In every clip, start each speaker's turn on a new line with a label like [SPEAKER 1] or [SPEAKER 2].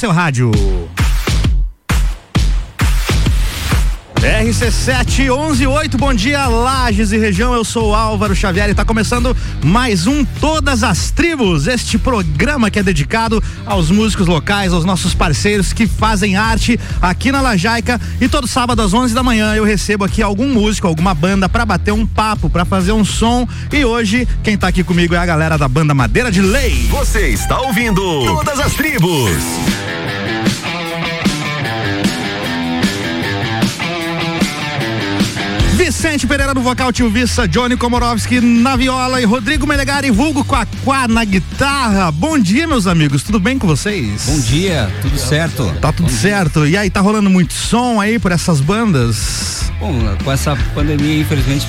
[SPEAKER 1] seu rádio. RC7 118, bom dia, Lages e região. Eu sou Álvaro Xavier e está começando mais um Todas as Tribos. Este programa que é dedicado aos músicos locais, aos nossos parceiros que fazem arte aqui na Lajaica. E todo sábado às 11 da manhã eu recebo aqui algum músico, alguma banda para bater um papo, para fazer um som. E hoje quem está aqui comigo é a galera da banda Madeira de Lei.
[SPEAKER 2] Você está ouvindo Todas as Tribos.
[SPEAKER 1] Vicente Pereira no vocal, Tio Vissa, Johnny Komorowski na viola e Rodrigo Melegari, vulgo Quaquá na guitarra. Bom dia, meus amigos, tudo bem com vocês?
[SPEAKER 3] Bom dia, tudo certo?
[SPEAKER 1] Tá tudo
[SPEAKER 3] Bom
[SPEAKER 1] certo. Dia. E aí, tá rolando muito som aí por essas bandas?
[SPEAKER 3] Bom, com essa pandemia, infelizmente,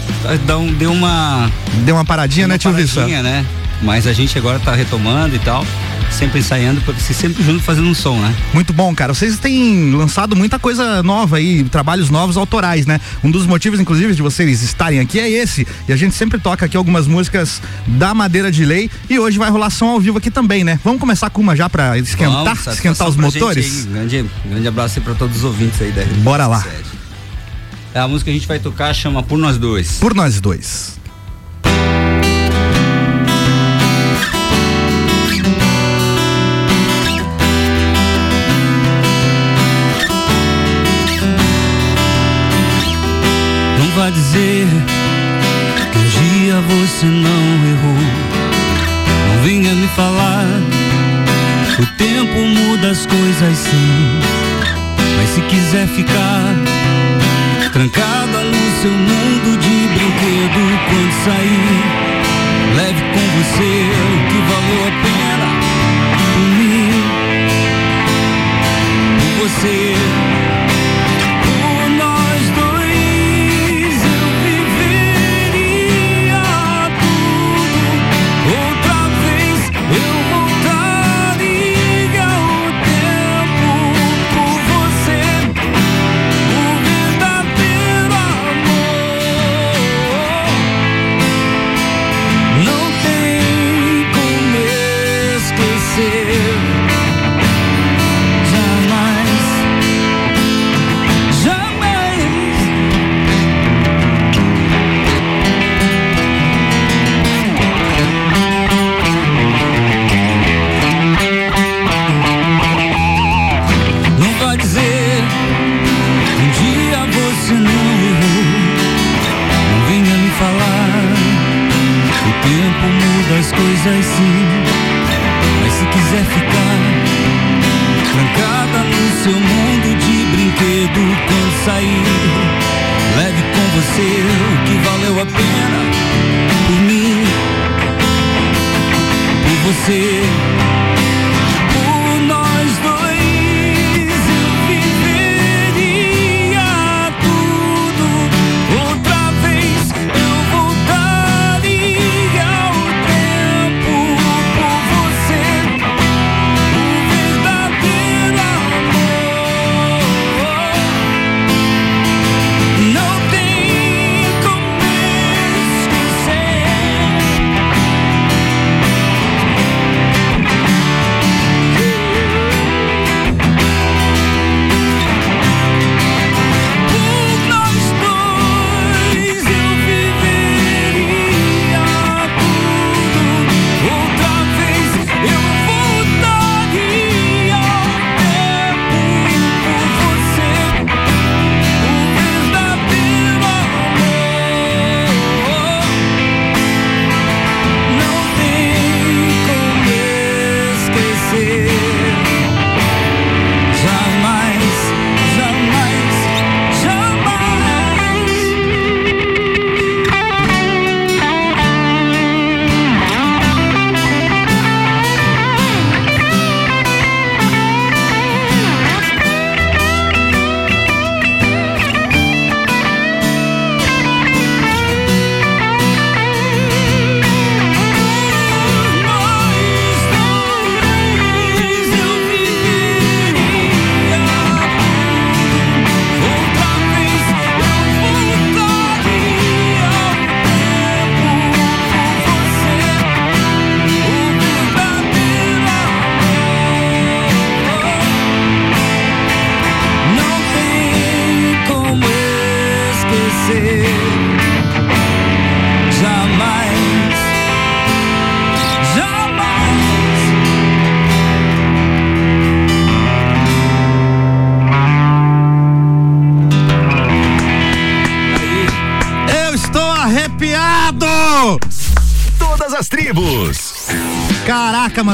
[SPEAKER 3] deu uma.
[SPEAKER 1] Deu uma paradinha,
[SPEAKER 3] uma
[SPEAKER 1] né, Tio Vissa?
[SPEAKER 3] né? Mas a gente agora tá retomando e tal sempre ensaiando, se sempre junto fazendo um som, né?
[SPEAKER 1] Muito bom, cara. Vocês têm lançado muita coisa nova aí, trabalhos novos autorais, né? Um dos motivos, inclusive, de vocês estarem aqui é esse. E a gente sempre toca aqui algumas músicas da Madeira de Lei e hoje vai rolar som ao vivo aqui também, né? Vamos começar com uma já pra esquentar,
[SPEAKER 3] Vamos,
[SPEAKER 1] esquentar os motores?
[SPEAKER 3] Grande, grande abraço aí pra todos os ouvintes aí da
[SPEAKER 1] Bora lá.
[SPEAKER 3] A música que a gente vai tocar chama Por Nós Dois.
[SPEAKER 1] Por Nós Dois.
[SPEAKER 3] Dizer que um dia você não errou. Não venha me falar. O tempo muda as coisas sim. Mas se quiser ficar trancada no seu mundo de brinquedo, quando sair, leve com você o que valeu a pena por mim. Por você. Seu mundo de brinquedo, quando sair, leve com você o que valeu a pena por mim, por você.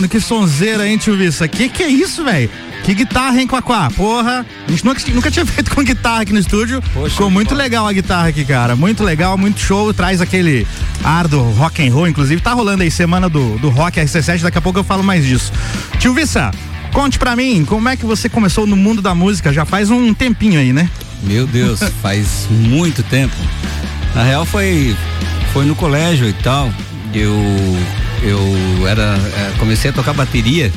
[SPEAKER 1] Mano, que sonzeira, hein, tio Vissa? Que que é isso, velho? Que guitarra, hein, Quaquá? Porra, a gente nunca, nunca tinha feito com guitarra aqui no estúdio.
[SPEAKER 3] Poxa,
[SPEAKER 1] Ficou muito legal a guitarra aqui, cara. Muito legal, muito show. Traz aquele ar do rock and roll. Inclusive, tá rolando aí semana do, do rock RC7. Daqui a pouco eu falo mais disso. Tio Vissa, conte pra mim, como é que você começou no mundo da música? Já faz um tempinho aí, né?
[SPEAKER 3] Meu Deus, faz muito tempo. Na real foi foi no colégio e tal. Eu eu era é, comecei a tocar bateria.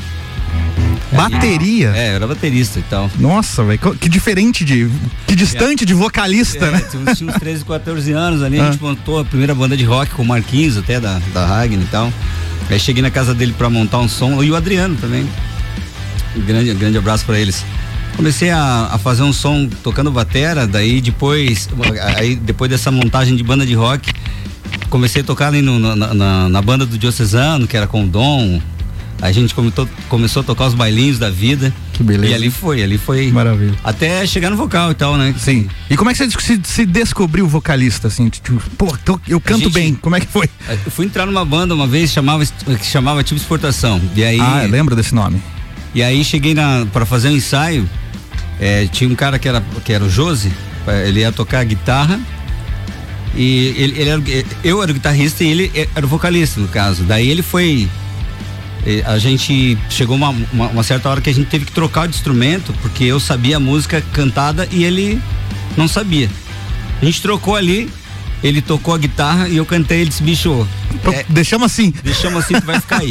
[SPEAKER 1] Bateria?
[SPEAKER 3] É, era baterista e tal.
[SPEAKER 1] Nossa, velho, que diferente de. Que distante de vocalista,
[SPEAKER 3] É,
[SPEAKER 1] né?
[SPEAKER 3] tinha uns, tinha uns 13, 14 anos ali, a
[SPEAKER 1] Ah.
[SPEAKER 3] gente montou a primeira banda de rock com o Marquinhos, até da, da Ragnar e tal. Aí cheguei na casa dele pra montar um som, e o Adriano também. Um grande, grande abraço pra eles. Comecei a, a fazer um som tocando batera, daí depois, aí depois dessa montagem de banda de rock, comecei a tocar ali no- na, na- na banda do Diocesano, que era com o Dom. A gente começou, começou a tocar os bailinhos da vida.
[SPEAKER 1] Que beleza.
[SPEAKER 3] E ali foi, ali foi.
[SPEAKER 1] Maravilha.
[SPEAKER 3] Até chegar no vocal e tal, né?
[SPEAKER 1] Sim. E como é que você se, se descobriu vocalista, assim? Tipo, pô, tô- eu canto
[SPEAKER 3] gente-
[SPEAKER 1] bem. Como é que foi?
[SPEAKER 3] Eu fui entrar numa banda uma vez chamava, que chamava Tipo Exportação. E aí,
[SPEAKER 1] Ah, eu lembro desse nome.
[SPEAKER 3] e aí cheguei para fazer um ensaio. é, tinha um cara que era, que era o Josi, é, ele ia tocar guitarra. E ele, ele era, eu era o guitarrista e ele era o vocalista, no caso. Daí ele foi. eh, A gente chegou uma, uma, uma certa hora que a gente teve que trocar de instrumento, porque eu sabia a música cantada e ele não sabia. A gente trocou ali, ele tocou a guitarra e eu cantei, ele disse, bicho, é,
[SPEAKER 1] Deixamos assim.
[SPEAKER 3] deixamos assim que vai ficar aí.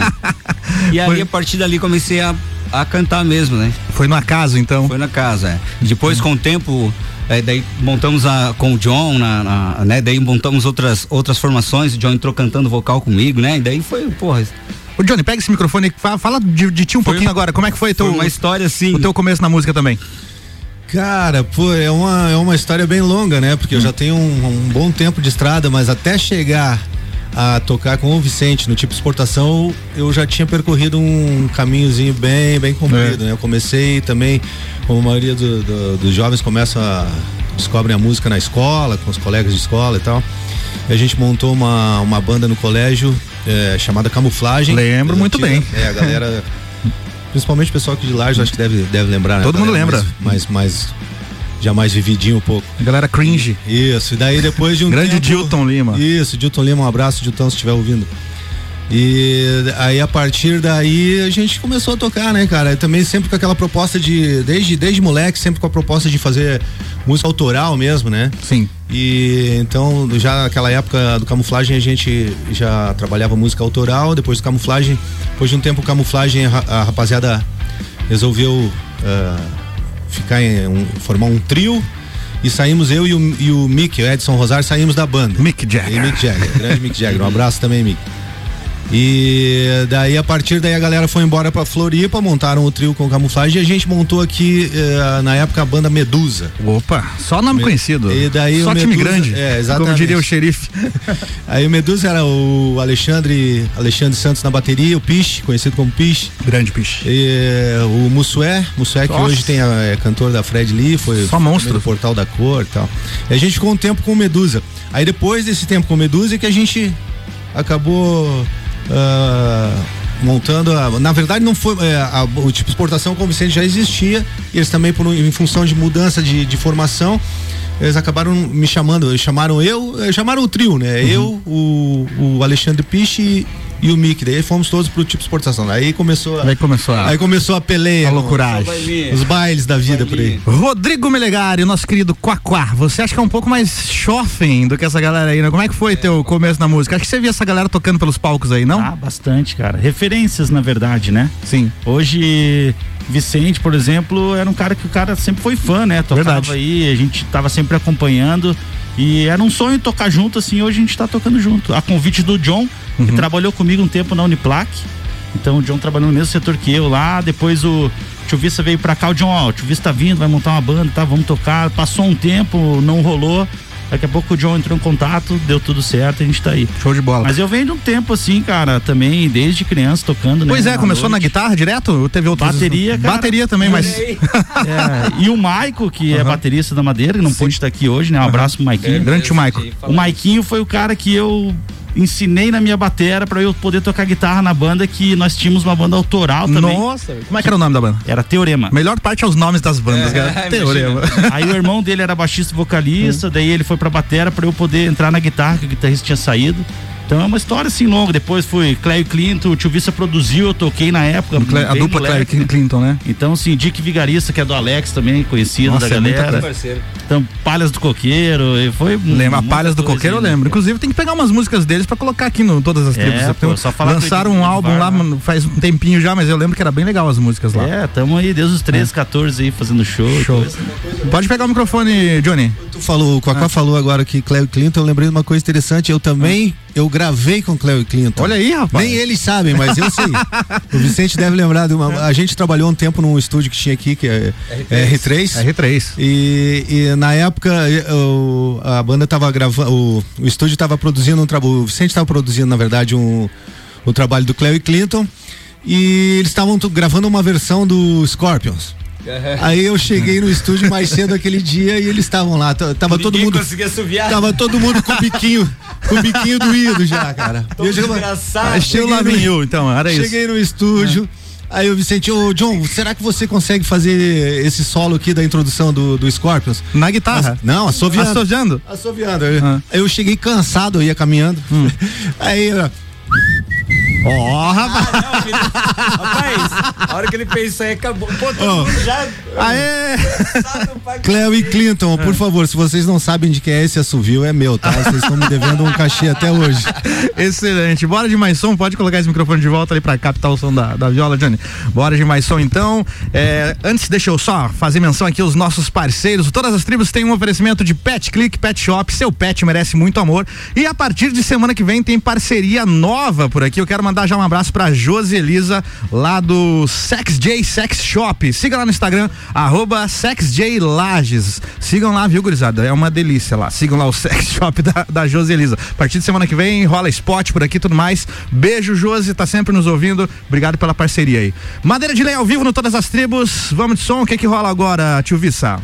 [SPEAKER 3] E ali,
[SPEAKER 1] Foi-
[SPEAKER 3] a partir dali, comecei a, a cantar mesmo, né?
[SPEAKER 1] Foi no acaso, então.
[SPEAKER 3] Foi na casa, é. Depois, com o tempo, é, daí montamos a, com o John, na, na- né? Daí montamos outras, outras formações, o John entrou cantando vocal comigo, né? E daí foi, porra,
[SPEAKER 1] Ô, Johnny, pega esse microfone e fa- fala de, de ti um
[SPEAKER 3] Foi
[SPEAKER 1] pouquinho agora. Como é que foi,
[SPEAKER 3] foi
[SPEAKER 1] teu,
[SPEAKER 3] uma história assim.
[SPEAKER 1] o teu começo na música também?
[SPEAKER 4] Cara, pô, é uma, é uma história bem longa, né? Porque eu já tenho um, um bom tempo de estrada, mas até chegar a tocar com o Vicente no tipo exportação, eu já tinha percorrido um caminhozinho bem, bem comprido,
[SPEAKER 1] É.
[SPEAKER 4] né? Eu comecei também, como a maioria do- do- dos jovens começam a descobrem a música na escola, com os colegas de escola e tal. E a gente montou uma, uma banda no colégio é, chamada Camuflagem.
[SPEAKER 1] Lembro muito bem.
[SPEAKER 4] É, a galera. Principalmente o pessoal aqui de Lages, acho que deve, deve lembrar, né?
[SPEAKER 1] Todo mundo
[SPEAKER 4] Galera
[SPEAKER 1] lembra.
[SPEAKER 4] Mais, mais, mais- já mais vividinho um pouco.
[SPEAKER 1] A galera cringe.
[SPEAKER 4] Isso, e daí depois de um
[SPEAKER 1] Grande
[SPEAKER 4] tempo...
[SPEAKER 1] Dilton Lima.
[SPEAKER 4] Isso, Dilton Lima, um abraço, Dilton, se estiver ouvindo. E aí a partir daí a gente começou a tocar, né, cara? Também sempre com aquela proposta de, desde, desde moleque, sempre com a proposta de fazer música autoral mesmo, né?
[SPEAKER 1] Sim.
[SPEAKER 4] E então, já naquela época do camuflagem, a gente já trabalhava música autoral. Depois do camuflagem, depois de um tempo, o camuflagem, a, rapaziada resolveu ah, ficar em um- formar um trio. E saímos eu e o, e o Mick, o Edson Rosário, saímos da banda.
[SPEAKER 1] Mick Jagger.
[SPEAKER 4] E Mick Jagger, grande Mick Jagger. Um abraço também, Mick. E daí, a partir daí, a galera foi embora pra Floripa, montaram o trio com camuflagem e a gente montou aqui, eh, na época, a banda Medusa.
[SPEAKER 1] Opa, só nome
[SPEAKER 4] Me-
[SPEAKER 1] conhecido.
[SPEAKER 4] e daí
[SPEAKER 1] só
[SPEAKER 4] o
[SPEAKER 1] time
[SPEAKER 4] Medusa-
[SPEAKER 1] grande.
[SPEAKER 4] é, exatamente.
[SPEAKER 1] Como diria o xerife.
[SPEAKER 4] Aí o Medusa era o Alexandre, Alexandre Santos na bateria, o Piche, conhecido como Piche.
[SPEAKER 1] grande piche.
[SPEAKER 4] E, eh, o Mussué, Mussué que hoje tem a, é cantor da Fred Lee, foi
[SPEAKER 1] Só monstro.
[SPEAKER 4] do Portal da Cor e tal. E a gente ficou um tempo com o Medusa. Aí depois desse tempo com o Medusa é que a gente acabou ah, montando a, na verdade não foi é, a- o tipo de exportação com o Vicente já existia e eles também por em função de mudança de, de formação eles acabaram me chamando, eles chamaram eu, eh, chamaram o trio, né?
[SPEAKER 1] Uhum.
[SPEAKER 4] Eu, o, o Alexandre Piche e, o Mick. Daí fomos todos pro tipo exportação. Aí começou a,
[SPEAKER 1] Aí começou a,
[SPEAKER 4] Aí começou a peleia.
[SPEAKER 1] a loucuragem.
[SPEAKER 4] Os bailes da vida por aí.
[SPEAKER 1] Rodrigo Melegari, nosso querido Quaquá, você acha que é um pouco mais chofem do que essa galera aí, né? Como é que foi teu começo na música? Acho que você via essa galera tocando pelos palcos aí, não?
[SPEAKER 5] Ah, bastante, cara. Referências, na verdade, né?
[SPEAKER 1] Sim.
[SPEAKER 5] Hoje, Vicente, por exemplo, era um cara que o cara sempre foi fã, né? Tocava
[SPEAKER 1] Verdade.
[SPEAKER 5] aí, a gente tava sempre acompanhando. E era um sonho tocar junto, assim, hoje a gente tá tocando junto. A convite do John,
[SPEAKER 1] Uhum.
[SPEAKER 5] que trabalhou comigo um tempo na Uniplac. Então o John trabalhou no mesmo setor que eu lá. Depois o Tio Vista veio pra cá, o John, ó, o Tio Vista tá vindo, vai montar uma banda, tá? Vamos tocar. Passou um tempo, não rolou. Daqui a pouco o John entrou em contato, deu tudo certo, a gente tá aí.
[SPEAKER 1] Show de bola.
[SPEAKER 5] Mas eu venho de um tempo assim, cara, também, desde criança tocando, né?
[SPEAKER 1] Pois é, começou na
[SPEAKER 5] noite.
[SPEAKER 1] guitarra direto? Ou teve outras?
[SPEAKER 5] Bateria, cara.
[SPEAKER 1] Bateria também, mas.
[SPEAKER 5] É, e o Maico, que é baterista da Madeira, que não pôde estar aqui hoje, né? Um abraço pro Maiquinho.
[SPEAKER 1] Grande tio Maico.
[SPEAKER 5] O Maiquinho foi o cara que eu ensinei na minha batera para eu poder tocar guitarra na banda que nós tínhamos uma banda autoral também.
[SPEAKER 1] Nossa, como é que era o nome da banda?
[SPEAKER 5] Era Teorema.
[SPEAKER 1] Melhor parte é os nomes das bandas, cara. Teorema.
[SPEAKER 5] Aí o irmão dele era baixista e vocalista, daí ele foi pra batera para eu poder entrar na guitarra, que o guitarrista tinha saído. Então é uma história assim longa. Depois foi Cléio Clinton, o Tio Vissa produziu, eu toquei na época.
[SPEAKER 1] Cle- a dupla
[SPEAKER 5] moleque,
[SPEAKER 1] Claire
[SPEAKER 5] né?
[SPEAKER 1] Clinton, né?
[SPEAKER 5] Então, assim, Dick Vigarista, que é do Alex também, conhecido
[SPEAKER 1] Nossa,
[SPEAKER 5] da
[SPEAKER 1] é
[SPEAKER 5] galera. Então, Palhas do Coqueiro, e foi.
[SPEAKER 1] Lembra, Palhas do Coqueiro eu
[SPEAKER 5] né?
[SPEAKER 1] lembro. Inclusive tem que pegar umas músicas deles pra colocar aqui no Todas as
[SPEAKER 5] É,
[SPEAKER 1] Tribos.
[SPEAKER 5] pô,
[SPEAKER 1] Tem-
[SPEAKER 5] só falar
[SPEAKER 1] Lançaram um álbum lá
[SPEAKER 5] né?
[SPEAKER 1] mano, faz um tempinho já, mas eu lembro que era bem legal as músicas lá.
[SPEAKER 5] É, tamo aí desde os 13, 14 aí fazendo show.
[SPEAKER 1] Show.
[SPEAKER 5] coisa.
[SPEAKER 1] Pode pegar o microfone, Johnny.
[SPEAKER 4] Tu falou, o Cacá falou agora que Cleo Clinton, eu lembrei de uma coisa interessante. Eu também, eu gravei com Cleo Clinton.
[SPEAKER 1] Olha aí, rapaz.
[SPEAKER 4] Nem eles sabem, mas eu sei. o Vicente deve lembrar de uma. A gente trabalhou um tempo num estúdio que tinha aqui, que é R3.
[SPEAKER 1] R3.
[SPEAKER 4] E, e na época eu- a banda tava gravando, o, o estúdio tava produzindo um trabalho, o Vicente tava produzindo na verdade um, o trabalho do Cleo e Clinton e eles estavam gravando uma versão do Scorpions. Aí eu cheguei no estúdio mais cedo aquele dia e eles estavam lá, tava todo mundo
[SPEAKER 3] conseguia assoviar.
[SPEAKER 4] tava todo mundo com o biquinho, com o biquinho doído já, cara.
[SPEAKER 3] Todo
[SPEAKER 4] eu chego-
[SPEAKER 3] desgraçado.
[SPEAKER 1] Achei o
[SPEAKER 4] cheguei no-
[SPEAKER 1] You, então, era isso.
[SPEAKER 4] Cheguei no estúdio. Aí o Vicente, ô John, será que você consegue fazer esse solo aqui da introdução do, do Scorpions?
[SPEAKER 1] Na guitarra.
[SPEAKER 4] Não, assoviando.
[SPEAKER 1] Assoviando?
[SPEAKER 4] Assoviando. Aí
[SPEAKER 1] Ah.
[SPEAKER 4] eu cheguei cansado, eu ia caminhando. Aí, ó,
[SPEAKER 1] Ó, rapaz.
[SPEAKER 3] Rapaz, a hora que ele fez isso aí, acabou. Pô, todo
[SPEAKER 4] Ó.
[SPEAKER 3] mundo já.
[SPEAKER 1] Aê!
[SPEAKER 4] Cleo e Clinton, por favor, se vocês não sabem de quem é esse assovio, é meu, tá? Vocês estão me devendo um cachê até hoje.
[SPEAKER 1] Excelente. Bora de mais som. Pode colocar esse microfone de volta ali pra captar o som da, da viola, Johnny. Bora de mais som, então. É, antes, deixa eu só fazer menção aqui aos nossos parceiros. Todas as tribos têm um oferecimento de Pet Click Pet Shop. Seu pet merece muito amor. E a partir de semana que vem tem parceria nova por aqui. Eu quero mandar já um abraço pra Josi Elisa, lá do Sex J Sex Shop. Siga lá no Instagram, arroba SexJLages. Sigam lá, viu, gurizada? É uma delícia lá. Sigam lá o Sex Shop da, da Josi Elisa. A partir de semana que vem rola spot por aqui e tudo mais. Beijo, Josi, tá sempre nos ouvindo. Obrigado pela parceria aí. Madeira de Lei ao vivo no Todas as Tribos. Vamos de som. O que que rola agora, tio Vissa?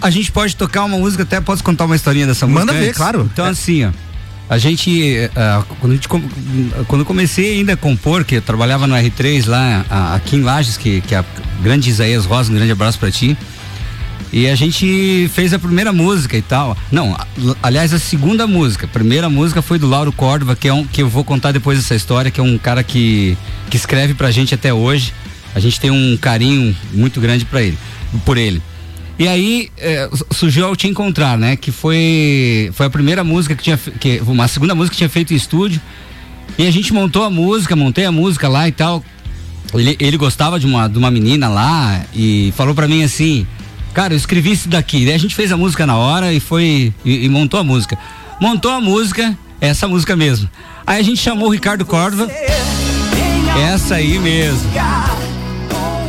[SPEAKER 3] A gente pode tocar uma música, até posso contar uma historinha dessa música.
[SPEAKER 1] Manda ver,
[SPEAKER 3] antes?
[SPEAKER 1] claro.
[SPEAKER 3] Então, assim, ó. A gente, ah, quando, a gente quando eu comecei ainda a compor, que eu trabalhava no R3 lá, a- aqui em Lages, que, que é a grande Isaías Rosa, um grande abraço pra ti. E a gente fez a primeira música e tal. Não, aliás, a segunda música. A primeira música foi do Lauro Córdova, que é um que eu vou contar depois essa história, que é um cara que, que escreve pra gente até hoje. A gente tem um carinho muito grande para ele, por ele. E aí su- surgiu ao te encontrar, né? Que foi foi a primeira música que tinha que uma segunda música que tinha feito em estúdio. E a gente montou a música, montei a música lá e tal. Ele, ele gostava de uma, de uma menina lá e falou pra mim assim, cara, eu escrevi isso daqui. Daí a gente fez a música na hora e foi e, e montou a música. Montou a música, essa música mesmo. Aí a gente chamou o Ricardo Córdova. Essa aí mesmo.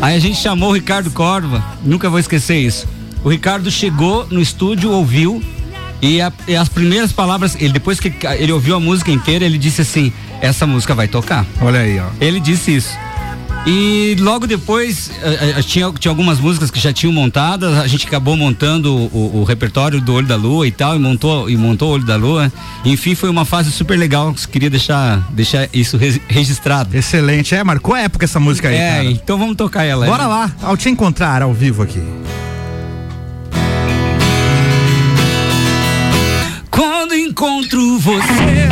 [SPEAKER 3] Aí a gente chamou o Ricardo Córdova, nunca vou esquecer isso. O Ricardo chegou no estúdio, ouviu e, a- e as primeiras palavras, ele depois que ele ouviu a música inteira, ele disse assim: "Essa música vai tocar".
[SPEAKER 1] Olha aí, ó.
[SPEAKER 3] Ele disse isso. E logo depois eh, eh, tinha, tinha algumas músicas que já tinham montadas, a gente acabou montando o, o- repertório do Olho da Lua e tal, e montou, e montou o Olho da Lua. Enfim, foi uma fase super legal, queria deixar, deixar isso re- registrado.
[SPEAKER 1] Excelente. É, marcou a época essa música aí,
[SPEAKER 3] é,
[SPEAKER 1] cara.
[SPEAKER 3] então vamos tocar ela.
[SPEAKER 1] Bora
[SPEAKER 3] né?
[SPEAKER 1] lá, ao te encontrar ao vivo aqui.
[SPEAKER 3] Quando encontro você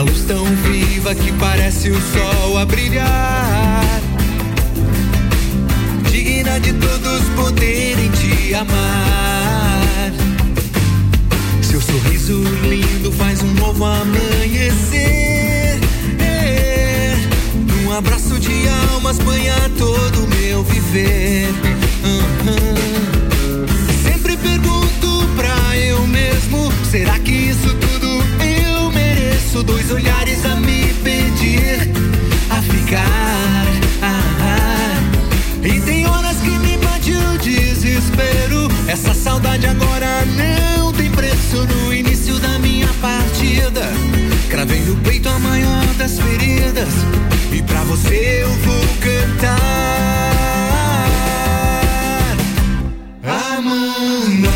[SPEAKER 6] Uma luz tão viva que parece o sol a brilhar. Digna de todos poderem te amar. Seu sorriso lindo faz um novo amanhecer. É, um abraço de almas banha todo o meu viver. Sempre pergunto pra eu mesmo: será que isso tudo mereço? Dois olhares a me pedir, a ficar. Ah, ah. E tem horas que me bate o desespero. Essa saudade agora não tem preço. No início da minha partida, cravei no peito a maior das feridas. E pra você eu vou cantar. Amanda,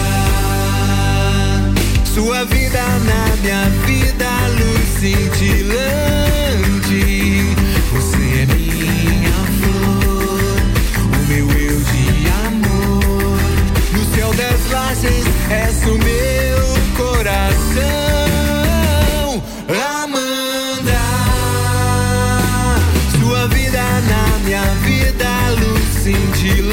[SPEAKER 6] sua vida na minha vida, cintilante. Você é minha flor, o meu eu de amor. No céu das lajes, és o meu coração. Amanda, sua vida na minha vida, luz cintilante.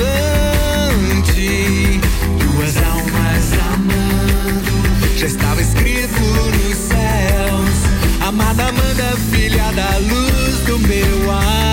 [SPEAKER 6] Duas almas amando, já estava escrito nos céus. Amada Amanda, filha da luz do meu amor.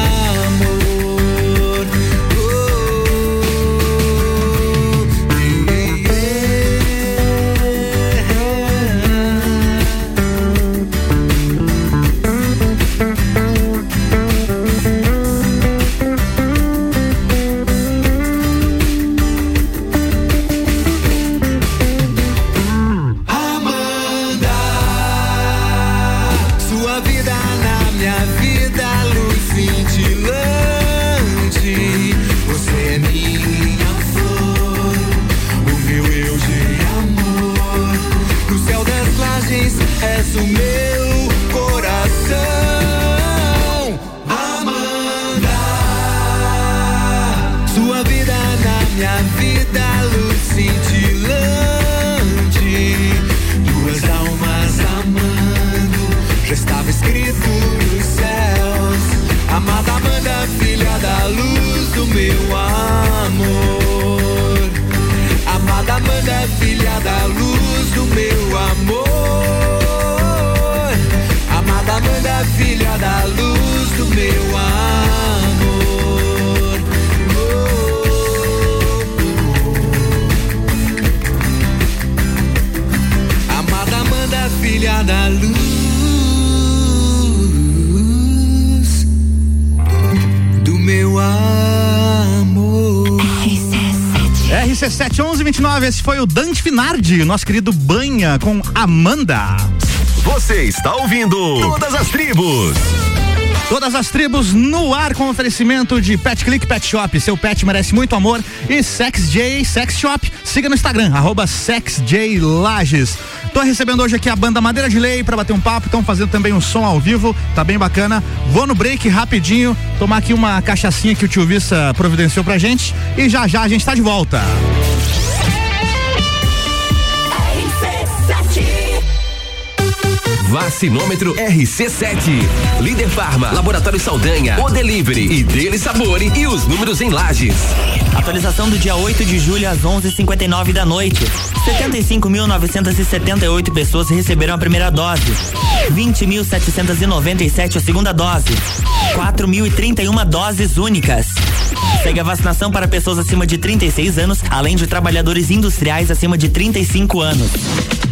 [SPEAKER 1] RC7 1129, esse foi o Dante Finardi, nosso querido Banha com Amanda.
[SPEAKER 7] Você está ouvindo Todas as Tribos.
[SPEAKER 1] Todas as tribos no ar com oferecimento de Pet Click Pet Shop. Seu pet merece muito amor. E Sex J Sex Shop. Siga no Instagram, arroba SexJLages. Tô recebendo hoje aqui a banda Madeira de Lei para bater um papo. Estão fazendo também um som ao vivo. Tá bem bacana. Vou no break rapidinho. Tomar aqui uma cachaçinha que o tio Vissa providenciou pra gente. E já já a gente tá de volta.
[SPEAKER 7] Vacinômetro RC7. Líder Farma, Laboratório Saldanha, O Delivery e Dele Sabore e os números em lajes.
[SPEAKER 8] Atualização do dia 8 de julho às 11:59 da noite. 75.978 pessoas receberam a primeira dose. 20.797 a segunda dose. 4.031 doses únicas. Segue a vacinação para pessoas acima de 36 anos, além de trabalhadores industriais acima de 35 anos.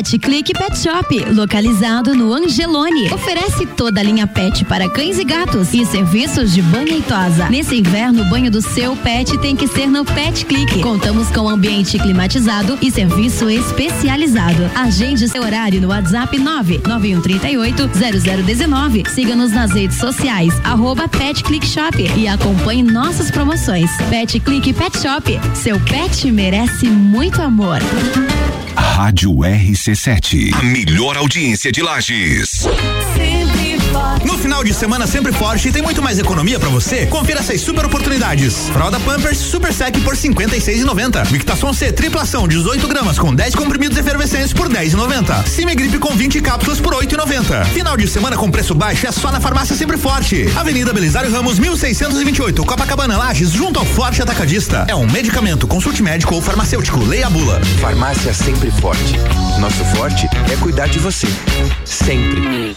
[SPEAKER 9] Pet Click Pet Shop, localizado no Angelone. Oferece toda a linha pet para cães e gatos e serviços de banho e tosa. Nesse inverno, o banho do seu pet tem que ser no Pet Click. Contamos com ambiente climatizado e serviço especializado. Agende seu horário no WhatsApp 99138 0019. Siga-nos nas redes sociais, arroba Pet Click Shop e acompanhe nossas promoções. Pet Click Pet Shop, seu pet merece muito amor.
[SPEAKER 10] Rádio RC7. A melhor audiência de Lages.
[SPEAKER 1] No final de semana sempre forte tem muito mais economia pra você. Confira essas super oportunidades. Fralda Pampers Super Sec por 56,90. Victason C triplação 18 gramas com 10 comprimidos efervescentes por 10,90. Cime Gripe com 20 cápsulas por 8,90. Final de semana com preço baixo é só na farmácia sempre forte. Avenida Belisário Ramos 1628, Copacabana Lages, junto ao Forte Atacadista. É um medicamento. Consulte médico ou farmacêutico. Leia a bula.
[SPEAKER 11] Farmácia sempre forte. Nosso forte é cuidar de você. Sempre.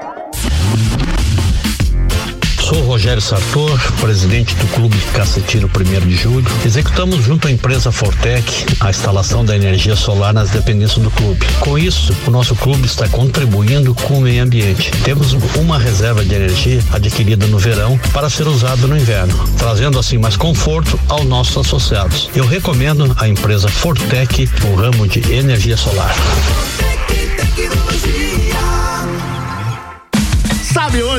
[SPEAKER 12] Sou Rogério Sartor, presidente do Clube Cacetiro 1 de Julho. Executamos junto à empresa Fortec a instalação da energia solar nas dependências do clube. Com isso, o nosso clube está contribuindo com o meio ambiente. Temos uma reserva de energia adquirida no verão para ser usada no inverno, trazendo assim mais conforto aos nossos associados. Eu recomendo a empresa Fortec no ramo de energia solar.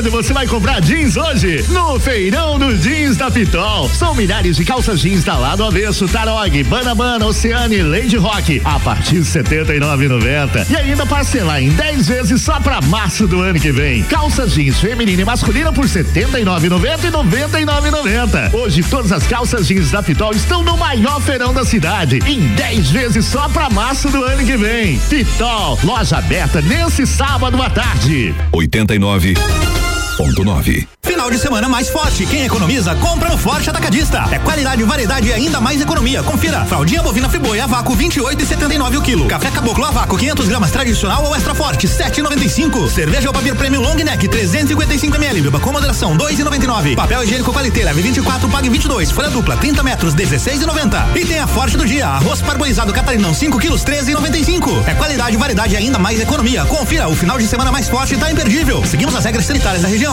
[SPEAKER 13] Você vai comprar jeans hoje? No Feirão do Jeans da Pitol. São milhares de calças jeans da lado avesso, Tarog, Banabana, Oceane, Lady Rock, a partir de R$ 79,90. E ainda parcelar em 10 vezes só pra março do ano que vem. Calças jeans feminina e masculina por R$ 79,90 e 99,90. Hoje todas as calças jeans da Pitol estão no maior feirão da cidade, em 10 vezes só pra março do ano que vem. Pitol, loja aberta nesse sábado à tarde.
[SPEAKER 10] 89.9.
[SPEAKER 1] Final de semana mais forte. Quem economiza, compra no Forte Atacadista. É qualidade, variedade e ainda mais economia. Confira. Fraldinha bovina friboi a vácuo 28 e 79 o quilo. Café caboclo a vácuo 500 gramas tradicional ou extra forte 7,95. Cerveja Albavir Premium Long Neck 355 ml. Beba com moderação 2,99. Papel higiênico qualité leve 24 pague 22. Folha dupla 30 metros 16,90. E tem a forte do dia. Arroz parboilizado catarinão 5 quilos 13,95. É qualidade, variedade e ainda mais economia. Confira. O final de semana mais forte tá imperdível. Seguimos as regras sanitárias da região.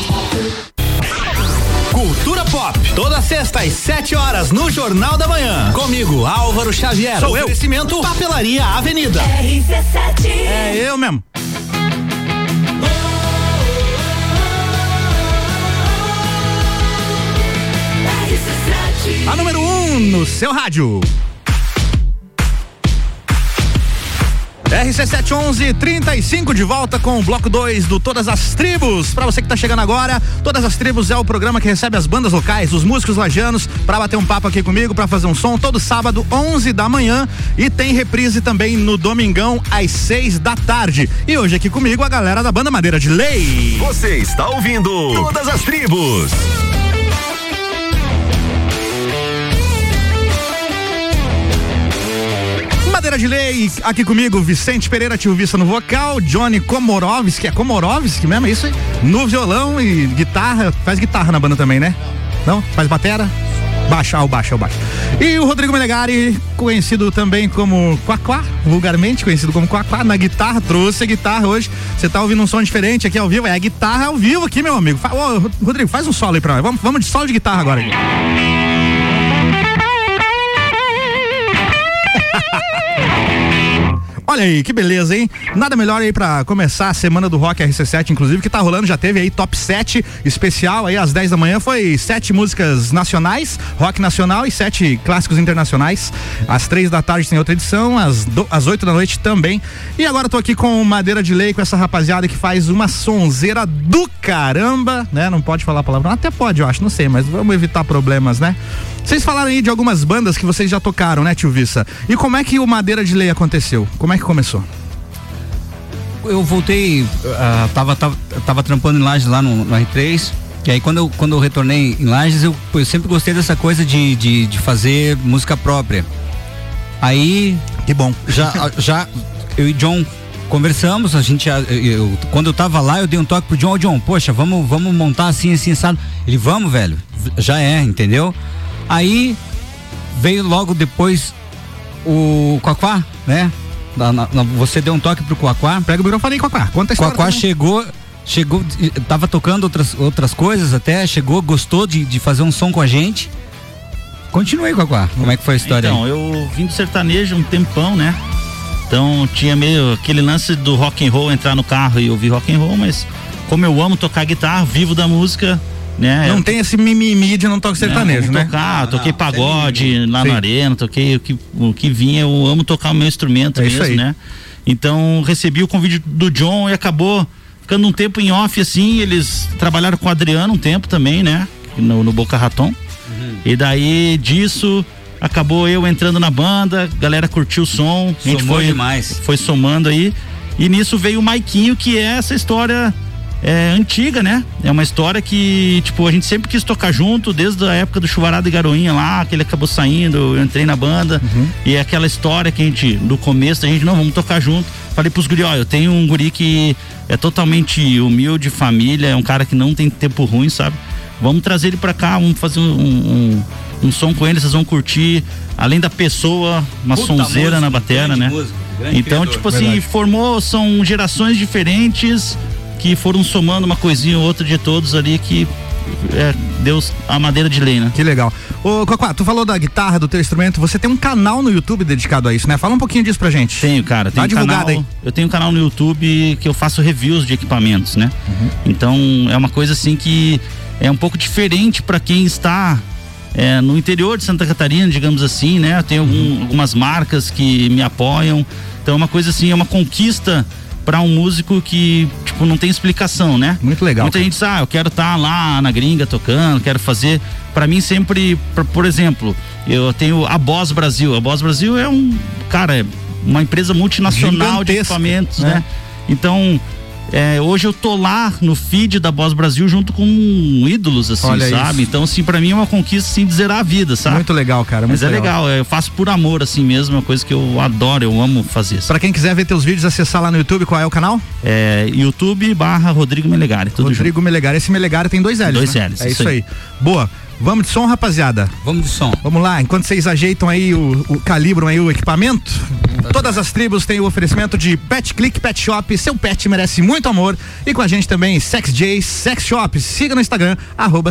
[SPEAKER 1] Cultura Pop, toda sexta às 7 horas no Jornal da Manhã. Comigo, Álvaro Xavier.
[SPEAKER 13] Sou eu.
[SPEAKER 1] Oferecimento Papelaria Avenida.
[SPEAKER 9] RC7.
[SPEAKER 1] É eu mesmo. A número 1 um no seu rádio. RC711 35 de volta com o bloco 2 do Todas as Tribos. Para você que tá chegando agora, Todas as Tribos é o programa que recebe as bandas locais, os músicos lajanos, para bater um papo aqui comigo, para fazer um som todo sábado, 11 da manhã. E tem reprise também no domingão, às 6 da tarde. E hoje aqui comigo a galera da banda Madeira de Lei.
[SPEAKER 10] Você está ouvindo Todas as Tribos.
[SPEAKER 1] Madeira de Lei, aqui comigo, Vicente Pereira Tio Vista no vocal, Johnny Komorovski, é Komorovski mesmo, é isso aí? No violão e guitarra, faz guitarra na banda também, né? Não? Faz batera? Baixa, o baixo, o baixo. E o Rodrigo Melegari, conhecido também como Quaquá, vulgarmente conhecido como Quaquá, na guitarra, trouxe a guitarra hoje. Você tá ouvindo um som diferente aqui ao vivo? É a guitarra ao vivo aqui, meu amigo. Ô, Rodrigo, faz um solo aí pra nós. Vamos, vamos de solo de guitarra agora. Aqui. Olha aí, que beleza, hein? Nada melhor aí pra começar a semana do Rock RC7, inclusive, que tá rolando, já teve aí top 7 especial aí às 10 da manhã, foi sete músicas nacionais, rock nacional e sete clássicos internacionais. Às três da tarde tem outra edição, às, do, às 8 da noite também. E agora tô aqui com Madeira de Lei, com essa rapaziada que faz uma sonzeira do caramba, né? Não pode falar a palavra, até pode, eu acho, não sei, mas vamos evitar problemas, né? Vocês falaram aí de algumas bandas que vocês já tocaram, né, tio Vissa? E como é que o Madeira de Lei aconteceu? Como é que começou?
[SPEAKER 3] Eu voltei, ah, tava, tava, tava trampando em Lages lá no, no R3. E aí quando eu, quando eu retornei em Lages, eu, eu sempre gostei dessa coisa de, de, de fazer música própria. Aí.
[SPEAKER 1] Que bom.
[SPEAKER 3] Já, já eu e John conversamos, a gente. eu- eu- quando eu tava lá, eu dei um toque pro John, "Ô, John, poxa, vamos, vamos montar assim, assim, sabe? Ele, vamos, velho. Já é, entendeu? Aí veio logo depois o Quaquá, né? Na- na- na- você deu um toque pro Quaquá.
[SPEAKER 1] Pega o microfone aí, Quaquá. Conta a história
[SPEAKER 3] Quaquá
[SPEAKER 1] também.
[SPEAKER 3] chegou, chegou, tava tocando outras, outras coisas até, chegou, gostou de, de fazer um som com a gente. Continue, Quaquá. Como é que foi a história
[SPEAKER 5] Então,
[SPEAKER 3] aí?
[SPEAKER 5] eu vim do sertanejo um tempão, né? Então tinha meio aquele lance do rock and roll entrar no carro e ouvir rock and roll, mas como eu amo tocar guitarra, vivo da música, né?
[SPEAKER 1] Não tem esse mimimi de não tocar sertanejo, né?
[SPEAKER 5] Tocar, toquei pagode lá
[SPEAKER 1] Sim.
[SPEAKER 5] na arena, toquei o que, o que vinha, eu amo tocar o meu instrumento
[SPEAKER 1] É
[SPEAKER 5] mesmo, né? Então recebi o convite do John e acabou ficando um tempo em off assim, eles trabalharam com o Adriano um tempo também, né? No, no Boca Raton.
[SPEAKER 1] Uhum.
[SPEAKER 5] E daí disso acabou eu entrando na banda, a galera curtiu o som, a gente
[SPEAKER 3] Somou
[SPEAKER 5] foi
[SPEAKER 3] demais.
[SPEAKER 5] foi somando aí. E nisso veio o Maiquinho, que é essa história é, antiga, né? É uma história que, tipo, a gente sempre quis tocar junto, desde a época do Chuvarada e Garoinha lá, que ele acabou saindo, eu entrei na banda. E é aquela história que a gente, do começo, a gente, não, vamos tocar junto. Falei pros guri, ó, eu tenho um guri que é totalmente humilde, família, é um cara que não tem tempo ruim, sabe? Vamos trazer ele pra cá, vamos fazer um, um, um som com ele, vocês vão curtir. Além da pessoa, uma
[SPEAKER 3] Puta
[SPEAKER 5] sonzeira
[SPEAKER 3] músico,
[SPEAKER 5] na batera, né?
[SPEAKER 3] músico, grande
[SPEAKER 5] então,
[SPEAKER 3] criador.
[SPEAKER 5] tipo assim,
[SPEAKER 3] Verdade.
[SPEAKER 5] formou, são gerações diferentes que foram somando uma coisinha ou outra de todos ali que é, deu a madeira de lei, né?
[SPEAKER 1] Que legal. Ô, Quaquá, tu falou da guitarra, do teu instrumento, você tem um canal no YouTube dedicado a isso, né? Fala um pouquinho disso pra gente.
[SPEAKER 5] Tenho, cara. Tenho
[SPEAKER 1] divulgada
[SPEAKER 5] canal,
[SPEAKER 1] aí.
[SPEAKER 5] Eu tenho um canal no YouTube que eu faço reviews de equipamentos, né?
[SPEAKER 1] Uhum.
[SPEAKER 5] Então é uma coisa assim que é um pouco diferente para quem está é, no interior de Santa Catarina, digamos assim, né? Eu tenho
[SPEAKER 1] Uhum.
[SPEAKER 5] algum- algumas marcas que me apoiam. Então é uma coisa assim, é uma conquista para um músico que, tipo, não tem explicação, né?
[SPEAKER 1] Muito legal.
[SPEAKER 5] Muita gente diz, ah, eu quero estar lá na gringa tocando, quero fazer. Pra mim sempre, por, por exemplo, eu tenho a Boss Brasil. A Boss Brasil é um, cara, é uma empresa multinacional de
[SPEAKER 1] Gigantesca,
[SPEAKER 5] equipamentos,
[SPEAKER 1] né?
[SPEAKER 5] né? Então, é, hoje eu tô lá no feed da Boss Brasil junto com ídolos, assim,
[SPEAKER 1] Olha
[SPEAKER 5] sabe?
[SPEAKER 1] isso.
[SPEAKER 5] Então, assim, pra mim é uma conquista, assim, de zerar a vida, sabe?
[SPEAKER 1] Muito legal, cara.
[SPEAKER 5] Mas
[SPEAKER 1] muito
[SPEAKER 5] é legal, eu faço por amor, assim mesmo, é uma coisa que eu adoro, eu amo fazer.
[SPEAKER 1] Pra quem quiser ver teus vídeos, acessar lá no YouTube, qual é o canal?
[SPEAKER 5] É YouTube barra Rodrigo Melegari, tudo junto.
[SPEAKER 1] Rodrigo Melegari. Esse Melegari tem dois L's.
[SPEAKER 5] Dois
[SPEAKER 1] né?
[SPEAKER 5] Ls,
[SPEAKER 1] É
[SPEAKER 5] isso
[SPEAKER 1] isso aí.
[SPEAKER 5] aí.
[SPEAKER 1] Boa. Vamos de som, rapaziada.
[SPEAKER 3] Vamos de som.
[SPEAKER 1] Vamos lá, enquanto vocês ajeitam aí o, o calibram aí o equipamento, todas as tribos têm o oferecimento de Pet Click Pet Shop, seu pet merece muito amor. E com a gente também Sex J Sex Shop. Siga no Instagram, arroba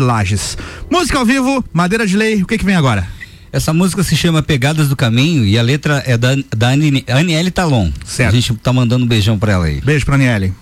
[SPEAKER 1] Lages. Música ao vivo, Madeira de Lei, o que que vem agora?
[SPEAKER 3] Essa música se chama Pegadas do Caminho e a letra é da, da Ani- Aniele Talon.
[SPEAKER 1] Certo.
[SPEAKER 3] A gente tá mandando um beijão pra ela aí.
[SPEAKER 1] Beijo pra Aniele.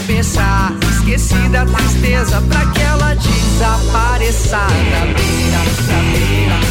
[SPEAKER 14] cabeça. Esqueci da tristeza pra que ela desapareça. Beira, beira.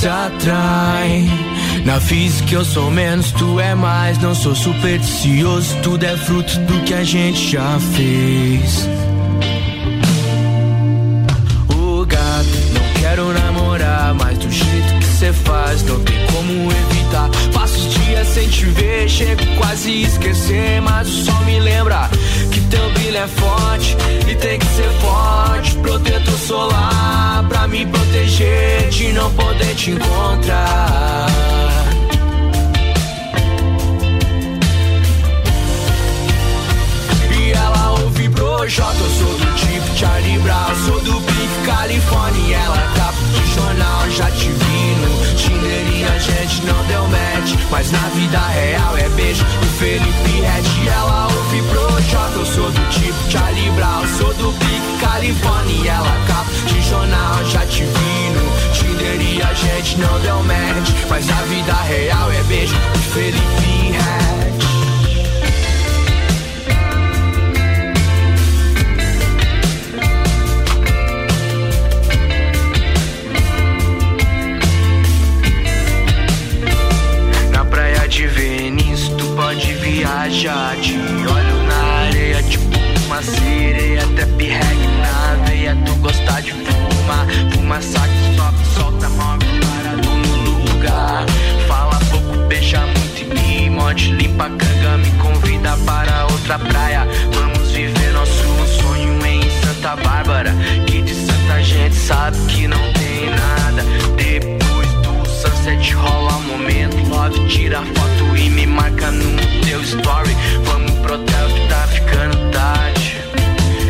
[SPEAKER 15] Se atraem. Na física eu sou menos, tu é mais. Não sou supersticioso, tudo é fruto do que a gente já fez. Ô gato, não quero namorar, mas do jeito que cê faz, não tem como evitar. Passo os dias sem te ver, chego quase esquecer, mas o sol me lembra que teu brilho é forte e tem que ser forte. Protetor solar pra me proteger de não poder te encontrar. E ela ouve Projota, eu sou do tipo Charlie Brown, sou do Big California. E ela capa de jornal, já te vi no Tinder e a gente não deu match. Mas na vida real é beijo do Felipe Red. E ela ouve Projota, eu sou do tipo Charlie Brown, sou do Big California. E ela capa de jornal, já te vi no Tinder e a gente não deu match. Mas na vida real é beijo do Felipe Red. Na praia de Venice, tu pode viajar. Te olho na areia, tipo uma sereia. Até pirregue na veia, tu gosta de fumar. Saco, sobe, solta, move, parado no lugar. Fala pouco, beija muito e me. Limpa a canga, me convida para outra praia. Vamos viver nosso sonho em Santa Bárbara. Que de Santa gente sabe que não tem nada. Depois do sunset rola um momento love Tira foto e me marca no teu story Vamos pro hotel que tá ficando tarde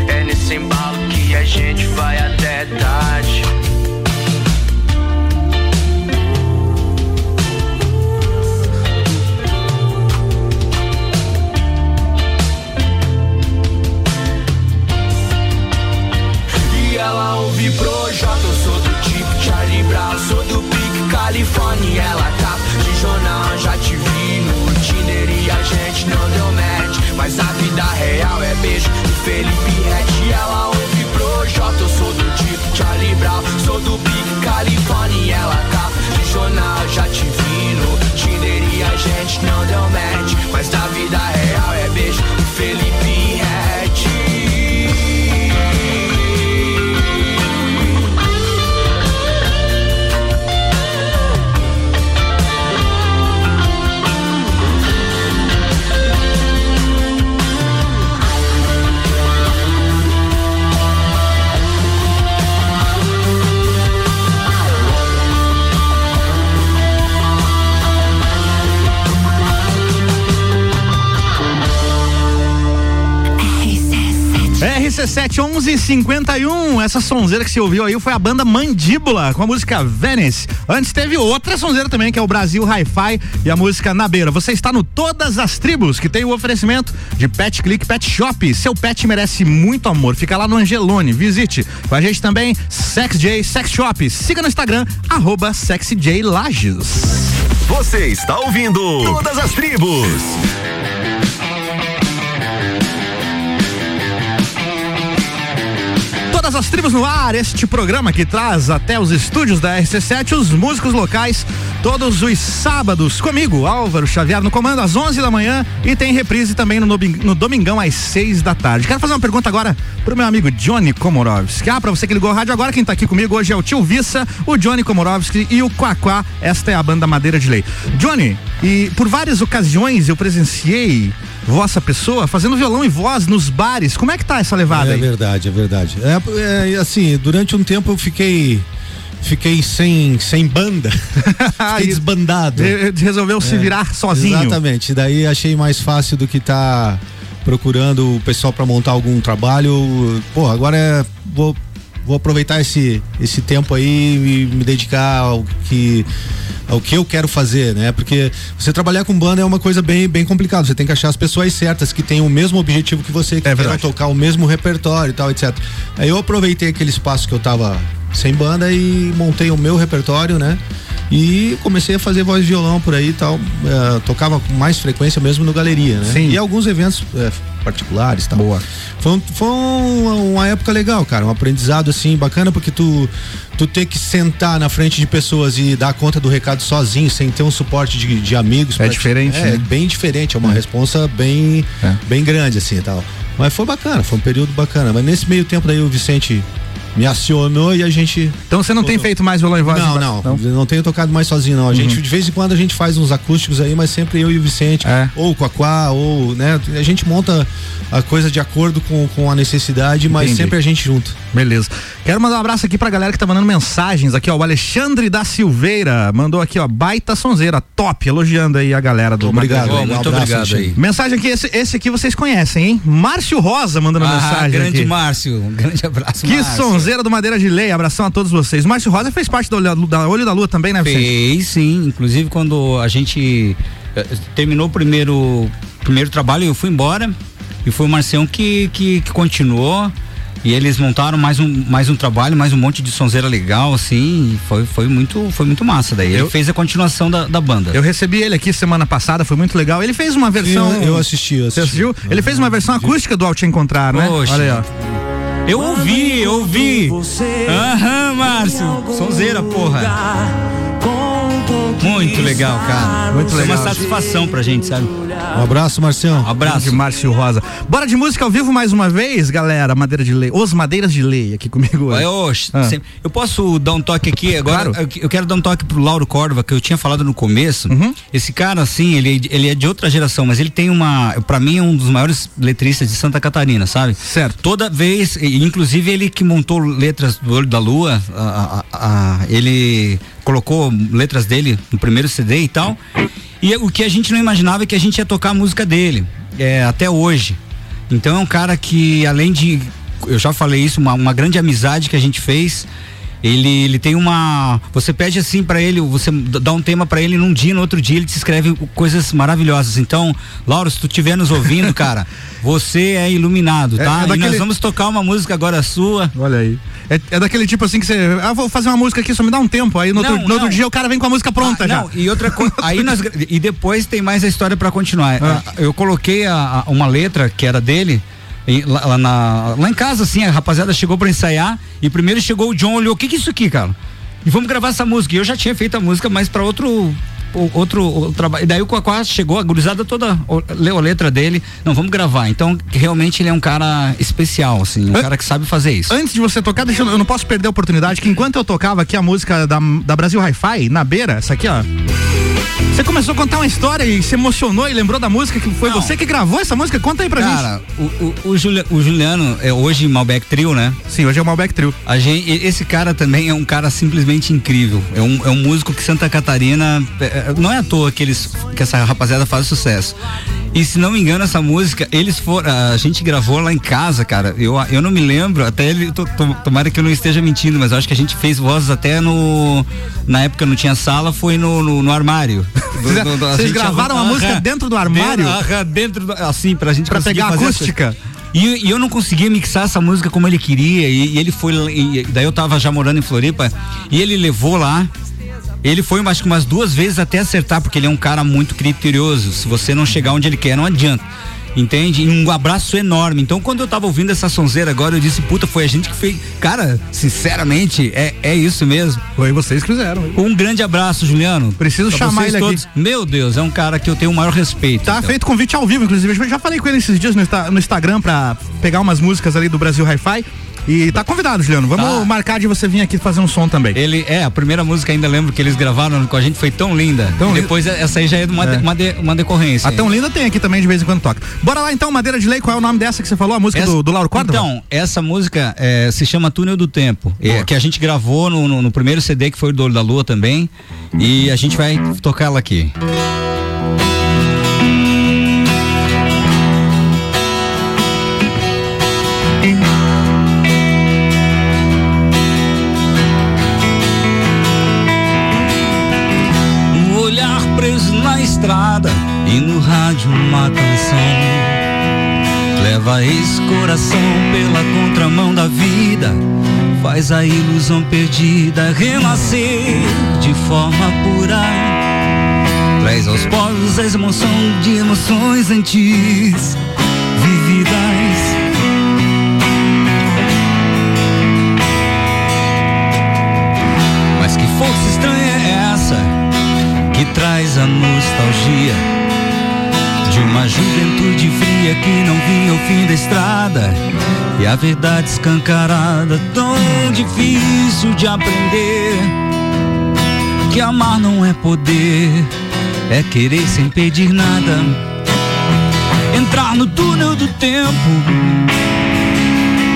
[SPEAKER 15] É nesse embalo que a gente vai até tarde E ouve Projota, eu sou do tipo Charlie Brown, sou do Big California. E ela tá de jornal, já te vi no Tinder e a gente não deu match. Mas a vida real é beijo do Felipe Red. E ela ouve Projota, eu sou do tipo Charlie Brown, sou do Big California. E ela tá de jornal, já te vi no Tinder e a gente não deu match. Mas a vida real é beijo do Felipe Red.
[SPEAKER 1] RC7 1151, essa sonzeira que você ouviu aí foi a banda Mandíbula com a música Venice. Antes teve outra sonzeira também que é o Brasil Hi-Fi e a música Na Beira. Você está no Todas as Tribos, que tem o oferecimento de Pet Click Pet Shop. Seu pet merece muito amor. Fica lá no Angelone, visite. Com a gente também Sex J Sex Shop. Siga no Instagram arroba SexJLages.
[SPEAKER 10] Você está ouvindo Todas as Tribos.
[SPEAKER 1] Todas as tribos no ar, este programa que traz até os estúdios da RC7 os músicos locais todos os sábados comigo, Álvaro Xavier, no comando às 11 da manhã e tem reprise também no, no domingão às 6 da tarde. Quero fazer uma pergunta agora pro meu amigo Johnny Komorovski. Ah, pra você que ligou o rádio agora, quem tá aqui comigo hoje é o tio Vissa, o Johnny Komorovski e o Quaquá. Esta é a banda Madeira de Lei. Johnny, e por várias ocasiões eu presenciei vossa pessoa fazendo violão e voz nos bares. Como é que tá essa levada
[SPEAKER 4] É
[SPEAKER 1] aí?
[SPEAKER 4] verdade, é verdade. É, é, assim, durante um tempo eu fiquei fiquei sem sem banda, fiquei desbandado.
[SPEAKER 1] Re- resolveu se virar sozinho.
[SPEAKER 4] Exatamente. Daí achei mais fácil do que tá procurando o pessoal para montar algum trabalho. Pô, agora é vou vou aproveitar esse, esse tempo aí e me dedicar ao que ao que eu quero fazer, né? Porque você trabalhar com banda é uma coisa bem, bem complicada. Você tem que achar as pessoas certas que tenham o mesmo objetivo que você, que
[SPEAKER 1] É
[SPEAKER 4] queiram tocar o mesmo repertório e tal, etc. Aí eu aproveitei aquele espaço que eu tava sem banda e montei o meu repertório, né? E comecei a fazer voz e violão por aí e tal. Eh, tocava com mais frequência mesmo no galeria, né?
[SPEAKER 1] Sim.
[SPEAKER 4] E alguns eventos eh, particulares tal. Boa. Foi, um- foi um- uma época legal, cara. Um aprendizado assim bacana, porque tu, tu ter que sentar na frente de pessoas e dar conta do recado sozinho, sem ter um suporte de, de amigos. te-
[SPEAKER 1] diferente,
[SPEAKER 4] É,
[SPEAKER 1] né?
[SPEAKER 4] bem diferente. É uma responsa bem, bem grande, assim e tal. Mas foi bacana, foi um período bacana. Mas nesse meio tempo daí o Vicente me acionou e a gente.
[SPEAKER 1] Então você não tem feito mais violão e voz?
[SPEAKER 4] Não, não, não. tenho tocado mais sozinho, não. A gente,
[SPEAKER 1] Uhum.
[SPEAKER 4] de vez em quando, a gente faz uns acústicos aí, mas sempre eu e o Vicente.
[SPEAKER 1] É.
[SPEAKER 4] Ou o Quaquá, ou, né? A gente monta a coisa de acordo com, com a necessidade, mas
[SPEAKER 1] Entendi.
[SPEAKER 4] sempre a gente junto.
[SPEAKER 1] Beleza. Quero mandar um abraço aqui pra galera que tá mandando mensagens aqui, ó. O Alexandre da Silveira mandou aqui, ó, baita sonzeira, top, elogiando aí a galera do
[SPEAKER 4] Obrigado,
[SPEAKER 1] Magazine.
[SPEAKER 4] um muito abraço, obrigado aí.
[SPEAKER 1] Mensagem aqui, esse, esse aqui vocês conhecem, hein? Márcio Rosa mandando
[SPEAKER 3] Ah,
[SPEAKER 1] mensagem
[SPEAKER 3] grande
[SPEAKER 1] aqui.
[SPEAKER 3] Márcio, um grande abraço,
[SPEAKER 1] Que
[SPEAKER 3] Márcio.
[SPEAKER 1] Sonzeira do Madeira de Lei, abração a todos vocês. Márcio Rosa fez parte do Olho da, Olho da Lua também, né, Vicente?
[SPEAKER 3] Fez sim, inclusive quando a gente eh, terminou o primeiro, primeiro trabalho, eu fui embora e foi o Marcião que, que, que continuou. E eles montaram mais um, mais um trabalho, mais um monte de sonzeira legal, assim, e foi, foi, muito, foi muito massa daí. Ele
[SPEAKER 1] Eu-
[SPEAKER 3] fez a continuação da, da banda.
[SPEAKER 1] Eu recebi ele aqui semana passada, foi muito legal. Ele fez uma versão.
[SPEAKER 4] eu assisti, eu
[SPEAKER 1] Você
[SPEAKER 4] assisti.
[SPEAKER 1] assistiu? Ele fez uma versão acústica do Ao Te Encontrar, né?
[SPEAKER 3] Poxa.
[SPEAKER 1] Olha aí, ó.
[SPEAKER 3] Eu ouvi, eu ouvi. Aham, Márcio. Sonzeira, porra. Muito legal, cara.
[SPEAKER 1] Muito
[SPEAKER 3] Isso É
[SPEAKER 1] legal.
[SPEAKER 3] uma satisfação pra gente, sabe?
[SPEAKER 4] Um abraço, Marcião.
[SPEAKER 3] Um abraço.
[SPEAKER 1] De Márcio Rosa. Bora de música ao vivo mais uma vez, galera. Madeira de Lei. Os Madeiras de Lei aqui comigo hoje.
[SPEAKER 3] Eu, oxe,
[SPEAKER 1] Ah.
[SPEAKER 3] eu posso dar um toque aqui agora?
[SPEAKER 1] Claro.
[SPEAKER 3] Eu, quero dar um toque pro Lauro Córdova, que eu tinha falado no começo.
[SPEAKER 1] Uhum.
[SPEAKER 3] Esse cara, assim, ele, ele é de outra geração, mas ele tem uma. Pra mim, é um dos maiores letristas de Santa Catarina, sabe?
[SPEAKER 1] Certo.
[SPEAKER 3] Toda vez, inclusive ele que montou letras do Olho da Lua, a- a- a- ele colocou letras dele no primeiro CD e tal. E o que a gente não imaginava é que a gente ia tocar a música dele, é, até hoje. Então é um cara que, além de. Eu já falei isso, uma, uma grande amizade que a gente fez. Ele, ele tem uma. Você pede assim pra ele, você dá um tema pra ele num dia, no outro dia ele te escreve coisas maravilhosas. Então, Lauro, se tu estiver nos ouvindo, cara, você é iluminado,
[SPEAKER 1] É-
[SPEAKER 3] tá?
[SPEAKER 1] é
[SPEAKER 3] E
[SPEAKER 1] daquele-
[SPEAKER 3] nós vamos tocar uma música agora sua.
[SPEAKER 1] Olha aí. É, é daquele tipo assim que você. Ah, vou fazer uma música aqui, só me dá um tempo. Aí no,
[SPEAKER 3] Não,
[SPEAKER 1] outro, no outro dia o cara vem com a música pronta
[SPEAKER 3] Ah,
[SPEAKER 1] já.
[SPEAKER 3] Não, e outra coisa, aí nós e depois tem mais a história pra continuar.
[SPEAKER 1] Ah.
[SPEAKER 3] Ah, Eu coloquei a- a- uma letra que era dele em- lá, na- lá em casa assim, a rapaziada chegou pra ensaiar e primeiro chegou o John, olhou, o que que é isso aqui, cara? E vamos gravar essa música. E eu já tinha feito a música, mas pra outro outro, trabalho. E daí o Quaquá chegou, a gurizada toda leu a letra dele. Não, vamos gravar. Então, realmente ele é um cara especial, assim, um
[SPEAKER 1] An-
[SPEAKER 3] cara que sabe fazer isso.
[SPEAKER 1] Antes de você tocar, deixa eu, eu não posso perder a oportunidade que enquanto eu tocava aqui a música da, da Brasil Hi-Fi, na beira, essa aqui, ó. Você começou a contar uma história e se emocionou e lembrou da música que foi você que gravou essa música? Conta aí pra
[SPEAKER 3] Cara,
[SPEAKER 1] gente.
[SPEAKER 3] o, o, o, o Juliano é hoje Malbec Trio, né?
[SPEAKER 1] Sim, hoje é o Malbec Trio.
[SPEAKER 3] A gente, esse cara também é um cara simplesmente incrível. É um, é um músico que Santa Catarina. é, não é à toa que, eles, que essa rapaziada faz sucesso. E se não me engano, essa música, eles foram. A gente gravou lá em casa, cara. Eu, eu não me lembro, até ele. to- to- tomara que eu não esteja mentindo, mas eu acho que a gente fez vozes até no. Na época não tinha sala, foi no, no, no armário. Do- do- do-
[SPEAKER 1] Vocês gravaram a música dentro do armário?
[SPEAKER 3] Dentro, dentro do, assim, pra gente
[SPEAKER 1] Pra pegar a acústica?
[SPEAKER 3] E, e eu não conseguia mixar essa música como ele queria. E, e ele foi. E, daí eu tava já morando em Floripa. E ele levou lá. Ele foi acho que umas duas vezes até acertar, porque ele é um cara muito criterioso. Se você não chegar onde ele quer, não adianta. Entende? E um abraço enorme. Então, quando eu tava ouvindo essa sonzeira agora, eu disse, puta, foi a gente que fez. Cara, sinceramente, é, é isso mesmo.
[SPEAKER 1] Foi vocês que fizeram.
[SPEAKER 3] Um grande abraço, Juliano.
[SPEAKER 1] Preciso chamar ele aqui.
[SPEAKER 3] todos. Meu Deus, é um cara que eu tenho o maior respeito.
[SPEAKER 1] Tá
[SPEAKER 3] então.
[SPEAKER 1] feito convite ao vivo, inclusive. Eu já falei com ele esses dias no, no Instagram pra pegar umas músicas ali do Brasil Hi-Fi. E tá convidado, Juliano. Vamos
[SPEAKER 3] Tá.
[SPEAKER 1] marcar de você vir aqui fazer um som também.
[SPEAKER 3] Ele é, a primeira música ainda lembro que eles gravaram com a gente foi tão linda.
[SPEAKER 1] Tão
[SPEAKER 3] E depois essa aí já é uma,
[SPEAKER 1] É.
[SPEAKER 3] de- uma, de- uma decorrência.
[SPEAKER 1] A Tão Linda tem aqui também de vez em quando toca. Bora lá então, Madeira de Lei, qual é o nome dessa que você falou? A música
[SPEAKER 3] Essa-
[SPEAKER 1] do, do Lauro Córdova?
[SPEAKER 3] Então, essa música é, se chama Túnel do Tempo, é, que a gente gravou no, no- no primeiro CD que foi o do Olho da Lua também. E a gente vai tocar ela aqui. na e no rádio uma canção. Leva esse coração pela contramão da vida, faz a ilusão perdida renascer de forma pura. Traz aos poros a emoção de emoções antes vividas. Mas que força estranha é essa que traz a nostalgia de uma juventude fria que não via o fim da estrada. E a verdade escancarada tão difícil de aprender. Que amar não é poder, é querer sem pedir nada, entrar no túnel do tempo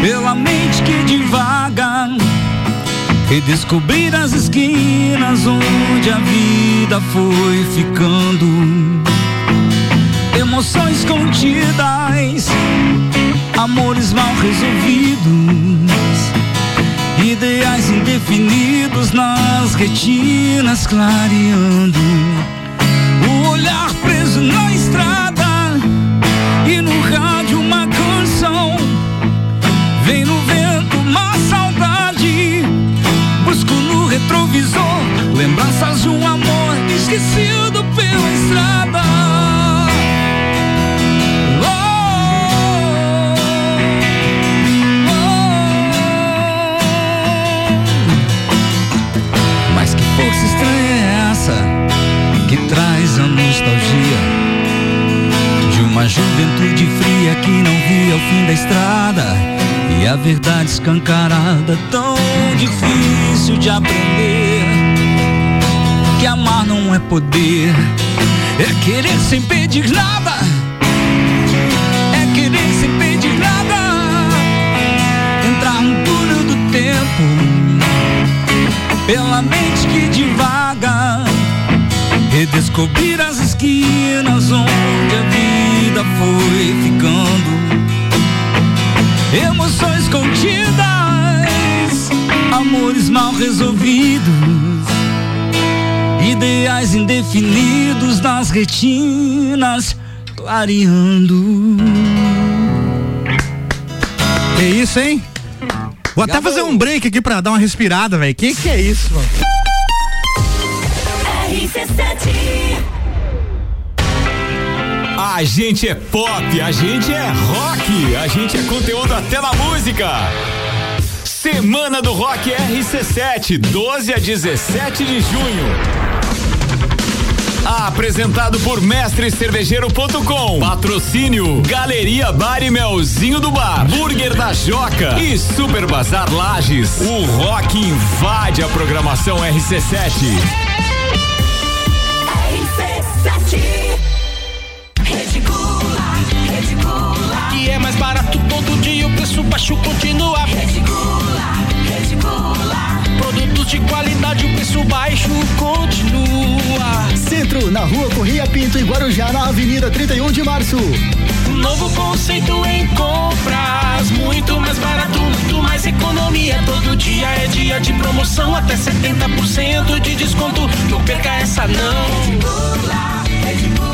[SPEAKER 3] pela mente que divaga. Redescobrir as esquinas onde a vida foi ficando. Emoções contidas, amores mal resolvidos, ideais indefinidos nas retinas clareando. O olhar preso na estrada e no rádio uma canção. Vem no vento uma saudade Busco no retrovisor lembranças de um amor esquecido pela estrada. Estranha é essa que traz a nostalgia de uma juventude fria que não via o fim da estrada e a verdade escancarada tão difícil de aprender que amar não é poder é querer sem pedir nada é querer sem pedir nada entrar no túnel do tempo pela mente redescobrir as esquinas onde a vida foi ficando emoções contidas, amores mal resolvidos, ideais indefinidos nas retinas clareando.
[SPEAKER 1] Que isso, hein? Vou até fazer um break aqui pra dar uma respirada, velho. Que que é isso, mano?
[SPEAKER 10] A gente é pop, a gente é rock, a gente é conteúdo até na música. Semana do Rock RC7, 12 a 17 de junho. Apresentado por mestrecervejeiro.com. Patrocínio Galeria Bar e Melzinho do Bar. Burger da Joca e Super Bazar Lages. O rock invade a programação RC7.
[SPEAKER 14] É mais barato todo dia, o preço baixo continua. Rede Gula, Rede Gula. Produtos de qualidade, o preço baixo continua.
[SPEAKER 16] Centro, na rua Correia Pinto e Guarujá, na Avenida 31 de Março.
[SPEAKER 14] Novo conceito em compras, muito mais barato, muito mais economia. Todo dia é dia de promoção, até 70% de desconto. Não perca essa não. Aqui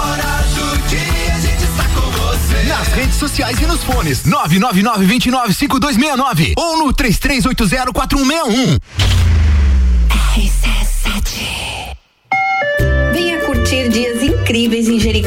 [SPEAKER 6] Nas redes sociais e nos fones. 999-295269 ou no 33804161.
[SPEAKER 17] Venha curtir dias incríveis em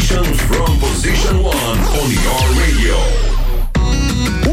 [SPEAKER 2] Station from position one on your radio.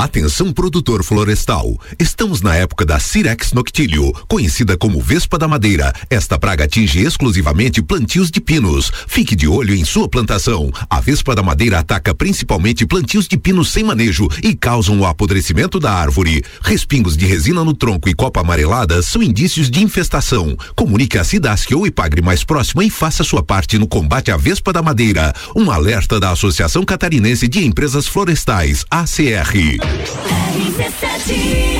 [SPEAKER 18] Atenção produtor florestal. Estamos na época da Cirex noctilio, conhecida como Vespa da Madeira. Esta praga atinge exclusivamente plantios de pinos. Fique de olho em sua plantação. A Vespa da Madeira ataca principalmente plantios de pinos sem manejo e causam o apodrecimento da árvore. Respingos de resina no tronco e copa amarelada são indícios de infestação. Comunique a Cidasc ou Ipagre mais próxima e faça sua parte no combate à Vespa da Madeira. Um alerta da Associação Catarinense de Empresas Florestais, ACR.
[SPEAKER 14] RC7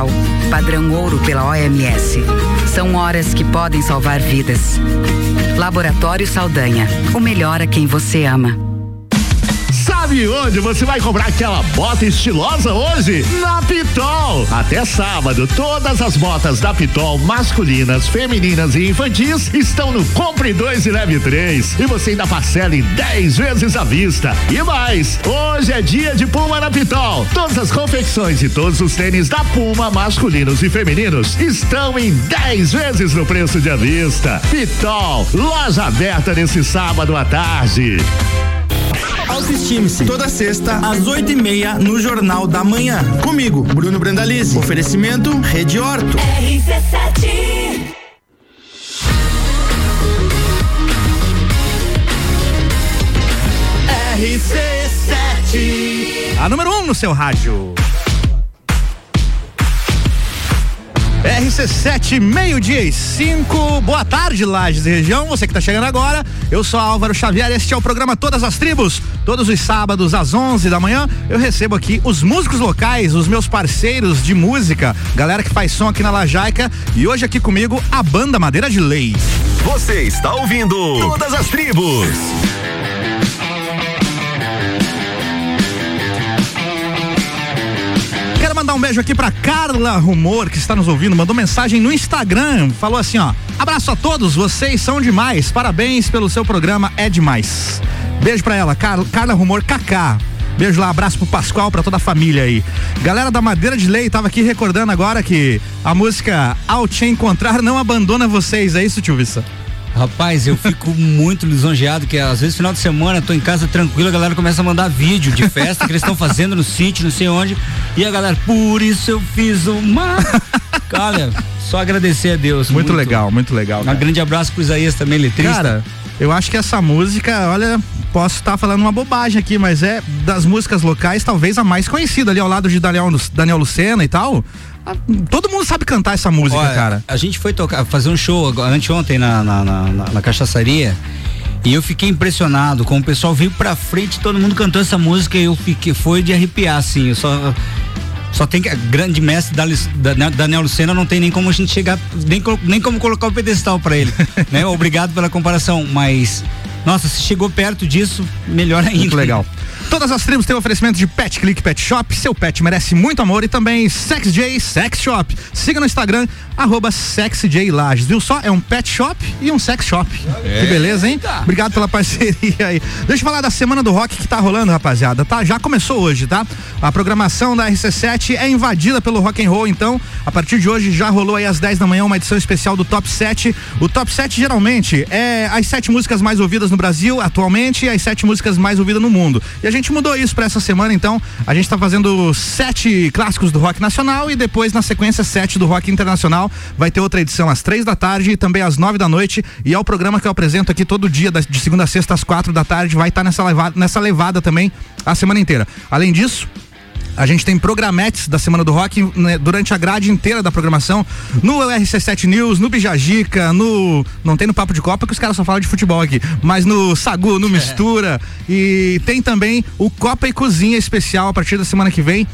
[SPEAKER 14] padrão ouro pela OMS. São horas que podem salvar vidas. Laboratório Saldanha, o melhor a quem você ama.
[SPEAKER 13] Sabe onde você vai comprar aquela bota estilosa hoje? Na Pitol. Até sábado, todas as botas da Pitol, masculinas, femininas e infantis, estão no Compre 2 e Leve 3. E você ainda parcela em 10 vezes à vista. E mais, hoje é dia de Puma na Pitol. Todas as confecções e todos os tênis da Puma, masculinos e femininos, estão em 10 vezes no preço de à vista. Pitol, loja aberta nesse sábado à tarde.
[SPEAKER 19] Toda sexta, às oito e meia, no Jornal da Manhã. Comigo, Bruno Brandalize. Oferecimento Rede Horto.
[SPEAKER 20] RC7
[SPEAKER 1] RC7. A número 1 um no seu rádio. RC7, meio-dia e cinco. Boa tarde, Lages e região. Você que está chegando agora. Eu sou Álvaro Xavier. Este é o programa Todas as Tribos. Todos os sábados às 11 da manhã, eu recebo aqui os músicos locais, os meus parceiros de música, galera que faz som aqui na Lajaica. E hoje aqui comigo a banda Madeira de Lei.
[SPEAKER 2] Você está ouvindo Todas as Tribos.
[SPEAKER 1] Um beijo aqui pra Carla Rumor, que está nos ouvindo, mandou mensagem no Instagram, falou assim, ó: "Abraço a todos, vocês são demais. Parabéns pelo seu programa, é demais." Beijo pra ela, Car Carla Rumor Kaká. Beijo lá, abraço pro Pascoal, pra toda a família aí. Galera da Madeira de Lei, tava aqui recordando agora que a música Ao Te Encontrar não abandona vocês, é isso, tio Vissa?
[SPEAKER 3] Rapaz, eu fico muito lisonjeado que às vezes final de semana eu tô em casa tranquilo, a galera começa a mandar vídeo de festa que eles estão fazendo no sítio, não sei onde, e a galera, por isso eu fiz uma. Olha, só agradecer a Deus.
[SPEAKER 1] Muito, legal, muito legal.
[SPEAKER 3] Um
[SPEAKER 1] cara.
[SPEAKER 3] grande abraço pro Isaías também, letrista.
[SPEAKER 1] Cara, eu acho que essa música, olha, posso estar falando uma bobagem aqui, mas é das músicas locais talvez a mais conhecida ali ao lado de Daniel, Daniel Lucena e tal. Todo mundo sabe cantar essa música,
[SPEAKER 3] Olha,
[SPEAKER 1] cara.
[SPEAKER 3] A gente foi tocar, fazer um show anteontem na, na, na, na- na cachaçaria. E eu fiquei impressionado com o pessoal veio pra frente, todo mundo cantou essa música e eu fiquei, foi de arrepiar, assim. Eu só, só tem que, a grande mestre da, da, Daniel Lucena não tem nem como a gente chegar, nem, nem como colocar o pedestal pra ele, né? Obrigado pela comparação, mas, nossa, se chegou perto disso, melhor ainda.
[SPEAKER 1] Muito legal. Todas as tribos têm oferecimento de Pet Click Pet Shop. Seu pet merece muito amor e também Sex J Sex Shop. Siga no Instagram, arroba SexJLages. Viu só? É um pet shop e um sex shop. Que beleza, hein? Obrigado pela parceria aí. Deixa eu falar da semana do rock que tá rolando, rapaziada. Tá? Já começou hoje, tá? A programação da RC7 é invadida pelo rock and roll, então, a partir de hoje já rolou aí às 10 da manhã uma edição especial do Top 7. O Top 7 geralmente é as sete músicas mais ouvidas no Brasil atualmente e as sete músicas mais ouvidas no mundo. E a gente mudou isso pra essa semana, então a gente tá fazendo sete clássicos do rock nacional e depois na sequência sete do rock internacional. Vai ter outra edição às três da tarde e também às nove da noite. E é o programa que eu apresento aqui todo dia, de segunda a sexta às quatro da tarde. Vai estar nessa levada, nessa levada também a semana inteira. Além disso, a gente tem programetes da Semana do Rock né, durante a grade inteira da programação no RC7 News, no Bijagica, no. Não tem no Papo de Copa que os caras só falam de futebol aqui, mas no Sagu, no Mistura. E tem também o Copa e Cozinha especial a partir da semana que vem.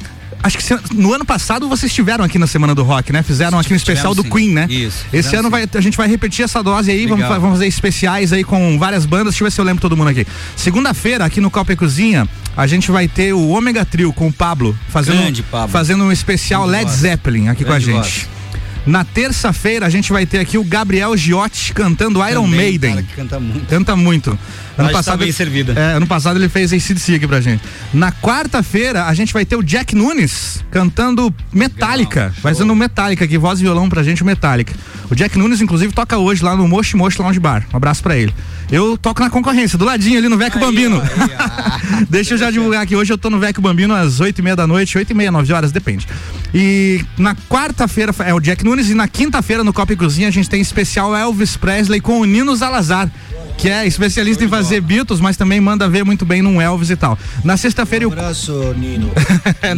[SPEAKER 1] Acho que se- no ano passado vocês estiveram aqui na Semana do Rock, né? Fizeram aqui um especial do
[SPEAKER 3] sim.
[SPEAKER 1] Queen, né?
[SPEAKER 3] Isso,
[SPEAKER 1] Esse ano vai, a gente vai repetir essa dose aí, vamos, vamos fazer especiais aí com várias bandas. Deixa eu ver se eu lembro todo mundo aqui. Segunda-feira, aqui no Copa e Cozinha, a gente vai ter o Ômega Trio com o Pablo fazendo,
[SPEAKER 3] Grande Pablo.
[SPEAKER 1] fazendo um especial
[SPEAKER 3] Grande
[SPEAKER 1] Led. Zeppelin aqui
[SPEAKER 3] Grande
[SPEAKER 1] com a gente.
[SPEAKER 3] voz.
[SPEAKER 1] Na terça-feira a gente vai ter aqui o Gabriel Giotti cantando Iron
[SPEAKER 3] Também,
[SPEAKER 1] Maiden.
[SPEAKER 3] cara, que canta muito.
[SPEAKER 1] Canta muito.
[SPEAKER 3] Laje tá bem servida.
[SPEAKER 1] É, ano passado ele fez ACDC aqui pra gente. Na quarta-feira a gente vai ter o Jack Nunes cantando Metallica. Fazendo um Metallica aqui, voz e violão pra gente, o Metallica. O Jack Nunes, inclusive, toca hoje lá no Moshi Moshi Lounge Bar. Um abraço pra ele. Eu toco na concorrência, do ladinho ali no Vecchio Bambino. Deixa eu já divulgar aqui. Hoje eu tô no Vecchio Bambino às oito e meia da noite, oito e meia, nove horas, depende. E na quarta-feira é o Jack Nunes e na quinta-feira no Copa e Cozinha a gente tem especial Elvis Presley com o Nino Zalazar. Que é especialista em fazer Beatles, mas também manda ver muito bem num Elvis e tal. Na sexta-feira. Um
[SPEAKER 4] abraço, Nino.
[SPEAKER 1] É.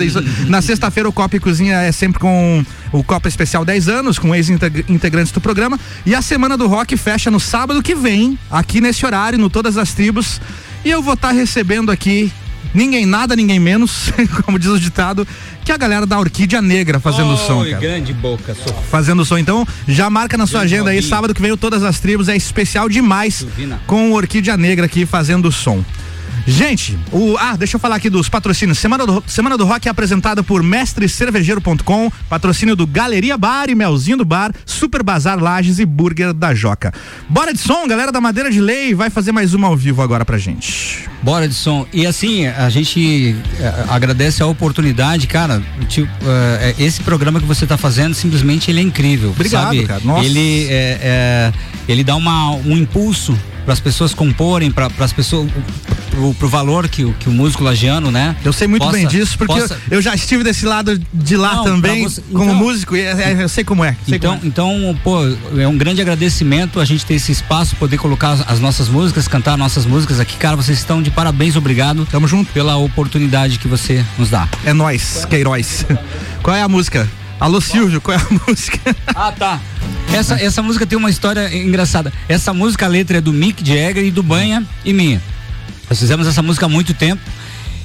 [SPEAKER 1] Na sexta-feira o Copa e Cozinha é sempre com o Copa Especial 10 anos, com ex-integrantes do programa. E a Semana do Rock fecha no sábado que vem, aqui nesse horário, no Todas as Tribos. E eu vou estar recebendo aqui ninguém nada, ninguém menos, como diz o ditado, que a galera da Orquídea Negra fazendo o som.
[SPEAKER 3] Oi,
[SPEAKER 1] cara.
[SPEAKER 3] grande boca, sou
[SPEAKER 1] Fazendo o som. Então, já marca na sua
[SPEAKER 3] Grande
[SPEAKER 1] agenda aí, sábado que vem Todas as Tribos, é especial demais
[SPEAKER 3] Silvina.
[SPEAKER 1] com o Orquídea Negra aqui fazendo o som. Gente, o, ah, deixa eu falar aqui dos patrocínios. Semana do, Semana do Rock é apresentada por mestrecervejeiro.com, patrocínio do Galeria Bar e Melzinho do Bar, Super Bazar Lages e Burger da Joca. Bora de som, galera da Madeira de Lei, vai fazer mais uma ao vivo agora pra gente.
[SPEAKER 3] Bora de som. E assim, a gente eh, agradece a oportunidade, cara. Tipo, eh, eh, esse programa que você está fazendo, simplesmente ele é incrível.
[SPEAKER 1] Obrigado,
[SPEAKER 3] sabe?
[SPEAKER 1] cara. Nossa.
[SPEAKER 3] Ele, é, é, ele dá uma, um impulso para as pessoas comporem, para as pessoas, pro, pro valor que, o- que o músico lagiano, né?
[SPEAKER 1] Eu sei muito
[SPEAKER 3] possa-
[SPEAKER 1] bem disso, porque
[SPEAKER 3] possa-
[SPEAKER 1] eu, já estive desse lado de lá
[SPEAKER 3] Não,
[SPEAKER 1] também,
[SPEAKER 3] você-
[SPEAKER 1] como
[SPEAKER 3] então-
[SPEAKER 1] músico, e é- é- eu sei como é. sei
[SPEAKER 3] Então,
[SPEAKER 1] como é.
[SPEAKER 3] então, pô, é um grande agradecimento a gente ter esse espaço, poder colocar as, as nossas músicas, cantar nossas músicas aqui. Cara, vocês estão de parabéns, obrigado.
[SPEAKER 1] Tamo junto.
[SPEAKER 3] Pela oportunidade que você nos dá.
[SPEAKER 1] É nós, Queiroz. Qual é a música? Alô Silvio, qual é a música?
[SPEAKER 3] Ah, tá. Essa, essa música tem uma história engraçada. Essa música, a letra é do Mick Jagger e do Banha e minha. Nós fizemos essa música há muito tempo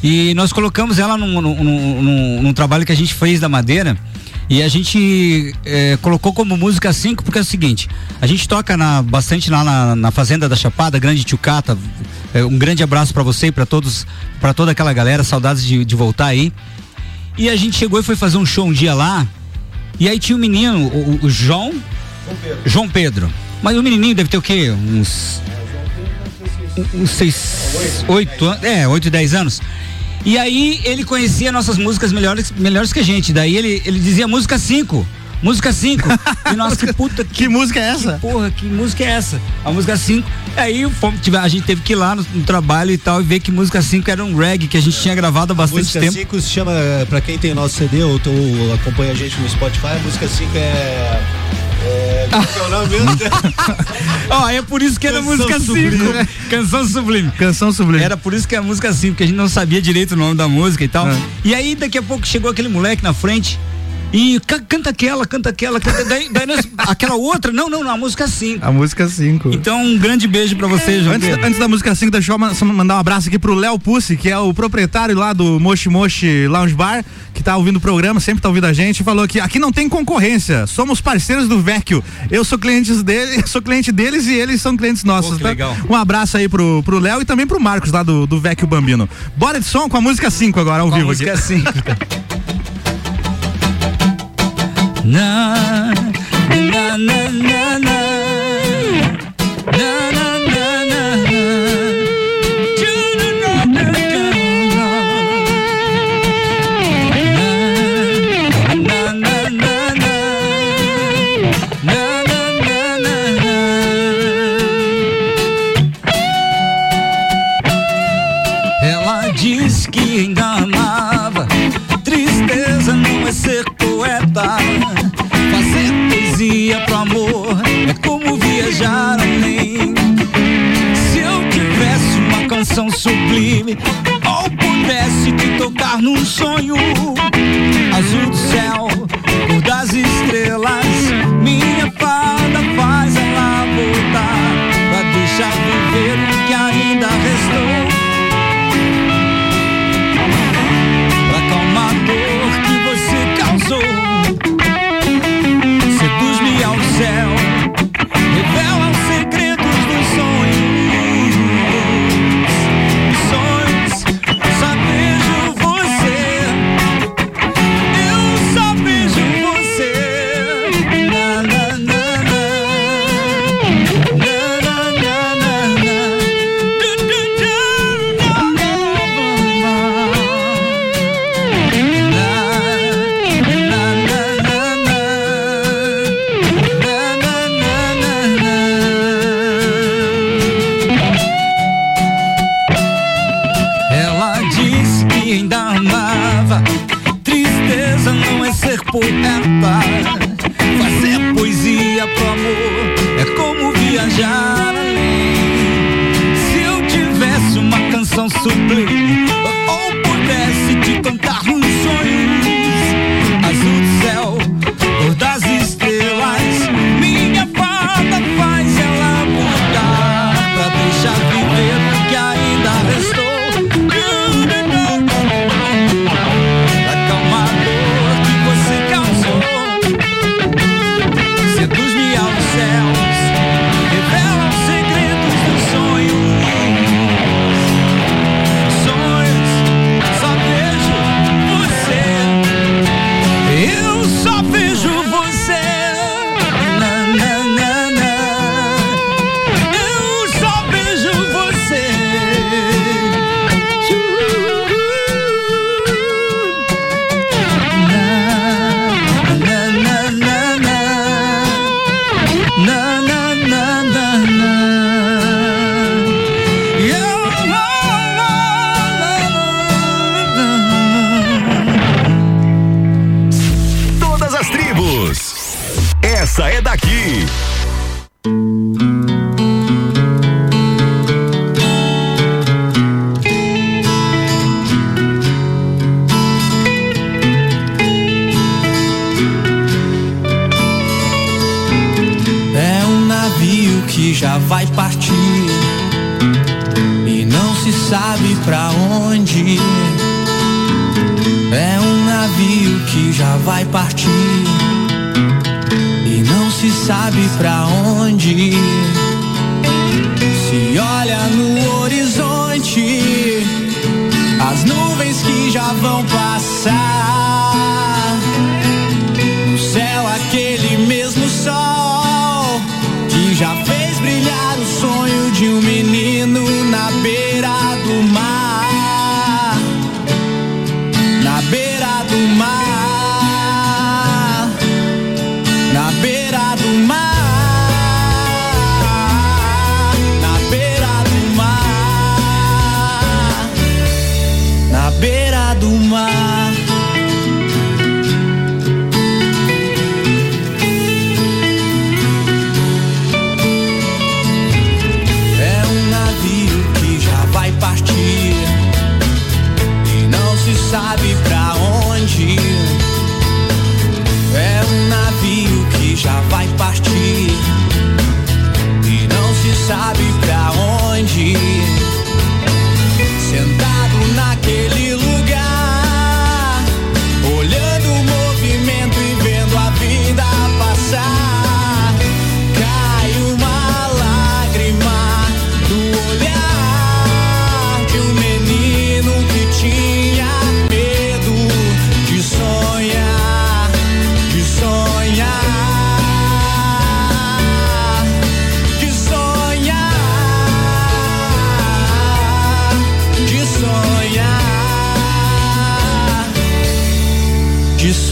[SPEAKER 3] e nós colocamos ela num, num, num- num- trabalho que a gente fez da madeira. E a gente eh, colocou como música 5 porque é o seguinte, a gente toca na- bastante lá na, na Fazenda da Chapada, Grande Tchucata. Eh, um grande abraço pra você e pra todos, para toda aquela galera, saudades de, de voltar aí. E a gente chegou e foi fazer um show um dia lá. E aí tinha um menino, o, o- o João. João Pedro. Mas o menininho deve ter o quê? Uns. Uns seis. Oito. É, oito, dez anos. E aí ele conhecia nossas músicas melhores, melhores que a gente. Daí ele, ele dizia música 5. Música 5. E nós, que puta. Que,
[SPEAKER 1] que música é essa?
[SPEAKER 3] porra, que música é essa? A música 5. Aí fomos, a gente teve que ir lá no, no trabalho e tal e ver que música 5 era um reggae que a gente tinha gravado há bastante
[SPEAKER 4] música
[SPEAKER 3] tempo.
[SPEAKER 4] 5 se chama, pra quem tem nosso CD ou, ou acompanha a gente no Spotify, a música 5 é. É. Como que é?
[SPEAKER 3] Ó, é por isso que era
[SPEAKER 4] Canção
[SPEAKER 3] música 5.
[SPEAKER 4] Sublime.
[SPEAKER 3] Canção sublime.
[SPEAKER 1] Canção sublime.
[SPEAKER 3] Era por isso que é a música 5, porque a gente não sabia direito o nome da música e tal. E aí daqui a pouco chegou aquele moleque na frente E ca- canta aquela, canta aquela, canta. Daí, daí nós- aquela outra, não, não, não, a música 5.
[SPEAKER 1] A música 5.
[SPEAKER 3] Então, um grande beijo pra vocês, João
[SPEAKER 1] Antes, antes da música 5, deixa eu mandar um abraço aqui pro Léo Pussi, que é o proprietário lá do Moshi Moshi Lounge Bar, que tá ouvindo o programa, sempre tá ouvindo a gente, falou que aqui não tem concorrência, somos parceiros do Vecchio. Eu sou cliente dele, sou cliente deles e eles são clientes nossos.
[SPEAKER 3] Pô, que
[SPEAKER 1] tá?
[SPEAKER 3] legal.
[SPEAKER 1] Um abraço aí pro pro Léo e também pro Marcos lá do, do Vecchio Bambino. Bora de som com a música 5 agora, ao
[SPEAKER 3] Com a
[SPEAKER 1] vivo
[SPEAKER 3] música
[SPEAKER 1] aqui.
[SPEAKER 3] 5. Na, na, na, na, na. Ou pudesse te tocar num sonho azul do céu, cor das estrelas,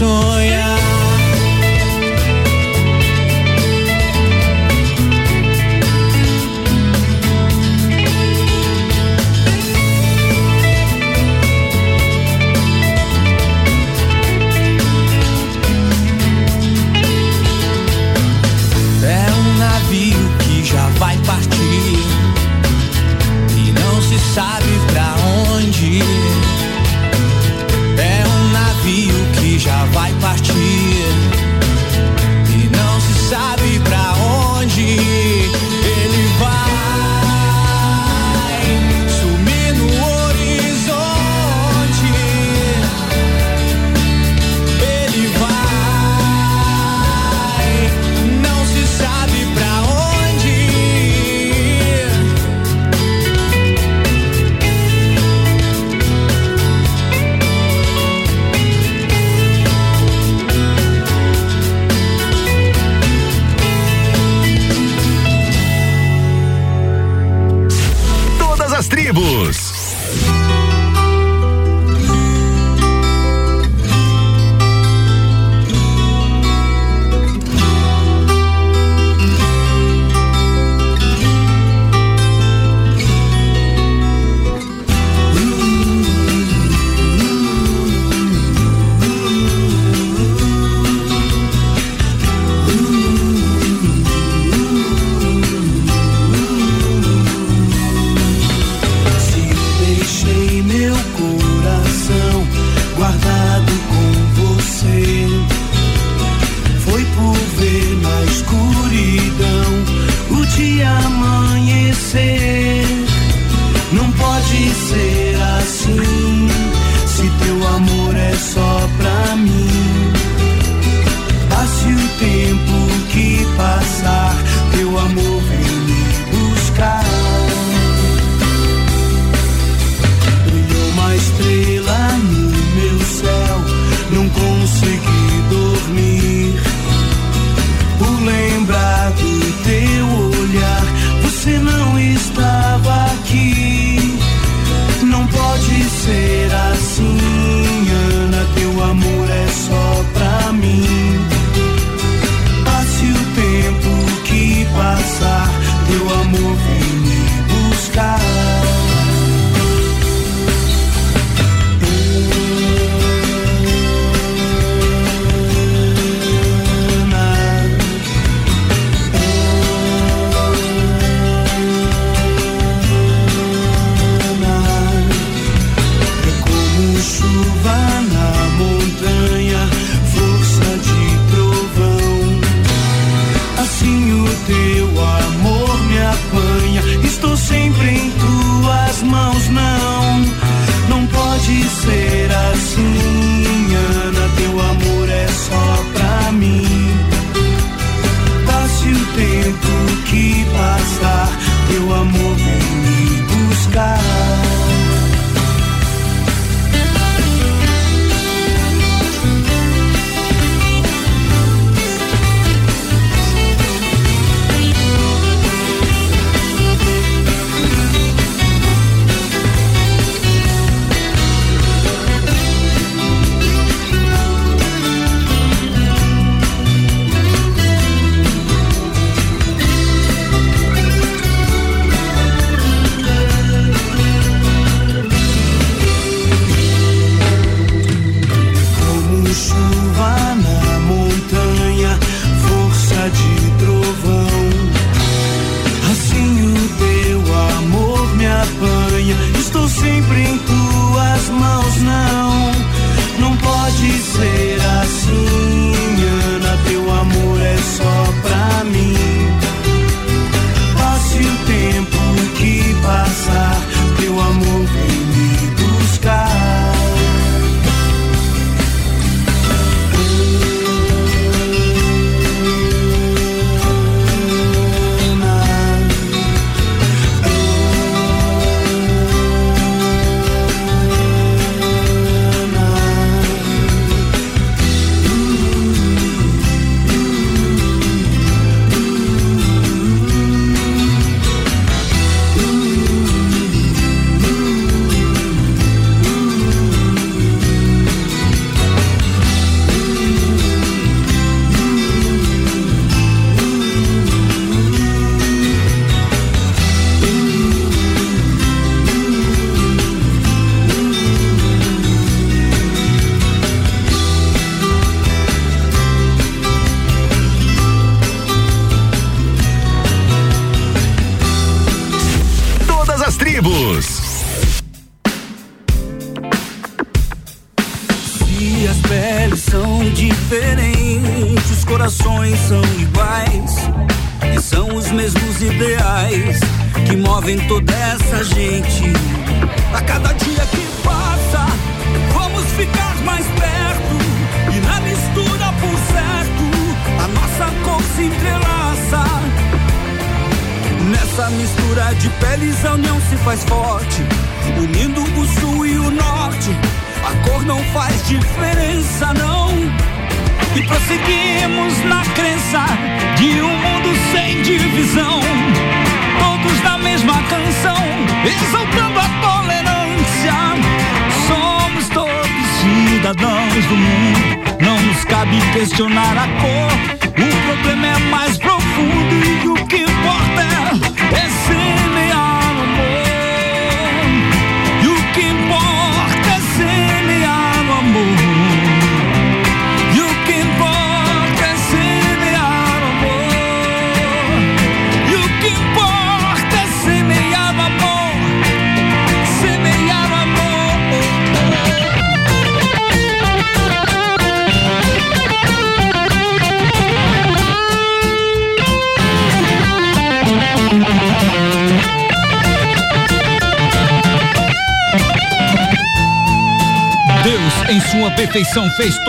[SPEAKER 3] corazón.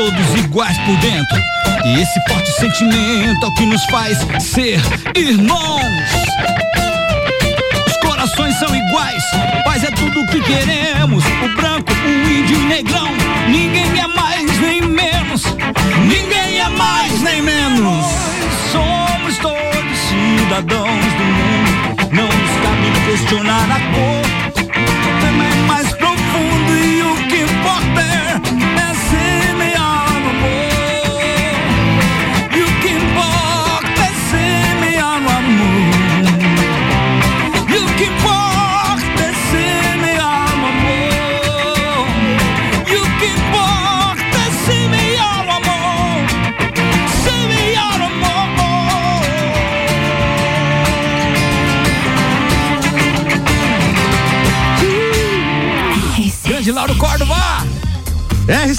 [SPEAKER 3] Todos iguais por dentro. E esse forte sentimento é o que nos faz ser irmãos. Os corações são iguais, paz é tudo o que queremos. O branco, o índio, o negrão, ninguém é mais nem menos. Ninguém é mais nem menos. Somos todos cidadãos do mundo. Não nos cabe questionar a cor.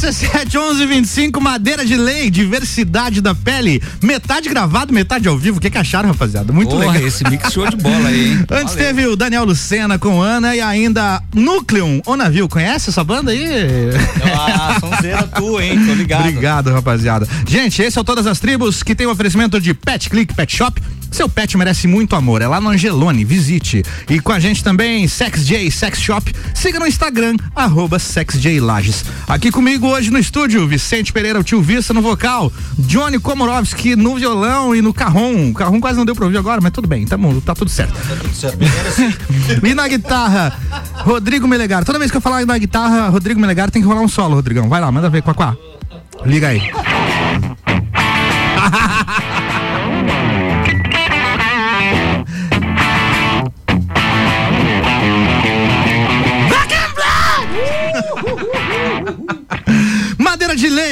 [SPEAKER 1] RC7 1125, madeira de lei, diversidade da pele, metade gravado, metade ao vivo. O que, que acharam, rapaziada? Muito
[SPEAKER 21] Porra,
[SPEAKER 1] legal.
[SPEAKER 21] esse mix show de bola aí, hein?
[SPEAKER 1] Antes
[SPEAKER 21] Valeu.
[SPEAKER 1] teve o Daniel Lucena com Ana e ainda Núcleon, o navio. Conhece essa banda aí?
[SPEAKER 22] Ah, sonzeira tua, hein? Tô ligado.
[SPEAKER 1] Obrigado, rapaziada. Gente, esse é o Todas as Tribos, que tem o oferecimento de Pet Click Pet Shop. Seu pet merece muito amor. É lá no Angelone, visite. E com a gente também, Sex J Sex Shop. Siga no Instagram, arroba SexJLages. Aqui comigo hoje no estúdio, Vicente Pereira, o tio Vista no vocal, Johnny Komorowski no violão e no carrom. O carrom quase não deu pra ouvir agora, mas tudo bem, tá, bom, tá tudo certo. E na guitarra, Rodrigo Melegar. Toda vez que eu falar na guitarra, Rodrigo Melegar tem que rolar um solo, Rodrigão. Vai lá, manda ver, Quaquá. Liga aí.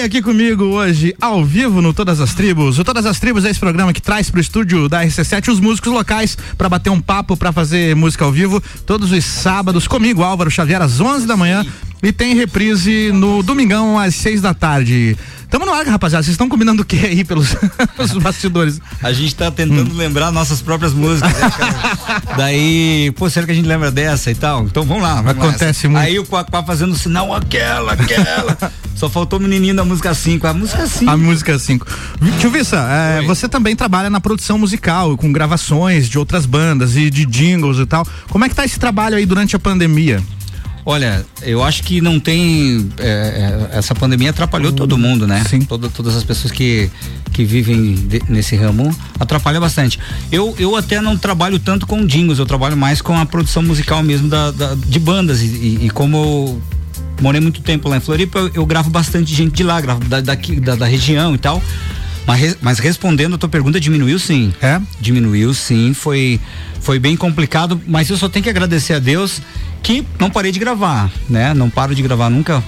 [SPEAKER 1] Aqui comigo hoje, ao vivo no Todas as Tribos. O Todas as Tribos é esse programa que traz pro estúdio da RC7 os músicos locais para bater um papo, para fazer música ao vivo, todos os sábados comigo, Álvaro Xavier, às 11 da manhã. E tem reprise no domingão às 6 da tarde. Tamo no ar, rapaziada. Vocês estão combinando o que aí pelos, pelos bastidores?
[SPEAKER 21] A gente tá tentando lembrar nossas próprias músicas. né, cara? Daí, pô, será que a gente lembra dessa e tal? Então vamos lá. vamos lá.
[SPEAKER 1] Acontece muito.
[SPEAKER 21] Aí o Quaquá fazendo sinal, aquela, aquela. Só faltou o menininho da música 5. A música 5.
[SPEAKER 1] A música 5. Tio Vissa, é, você também trabalha na produção musical, com gravações de outras bandas e de jingles e tal. Como é que tá esse trabalho aí durante a pandemia?
[SPEAKER 21] Olha, eu acho que não tem. é, é, essa pandemia atrapalhou todo mundo, né? Sim. todas as pessoas que, que vivem de- nesse ramo atrapalha bastante. Eu, eu até não trabalho tanto com jingles, eu trabalho mais com a produção musical mesmo da, da- de bandas. E, e- e como eu morei muito tempo lá em Floripa, eu, eu gravo bastante gente de lá, gravo da, daqui, da, da região e tal. Mas, mas respondendo a tua pergunta, diminuiu sim.
[SPEAKER 1] É?
[SPEAKER 21] Diminuiu sim, foi, foi bem complicado, mas eu só tenho que agradecer a Deus que não parei de gravar, né? Não paro de gravar nunca,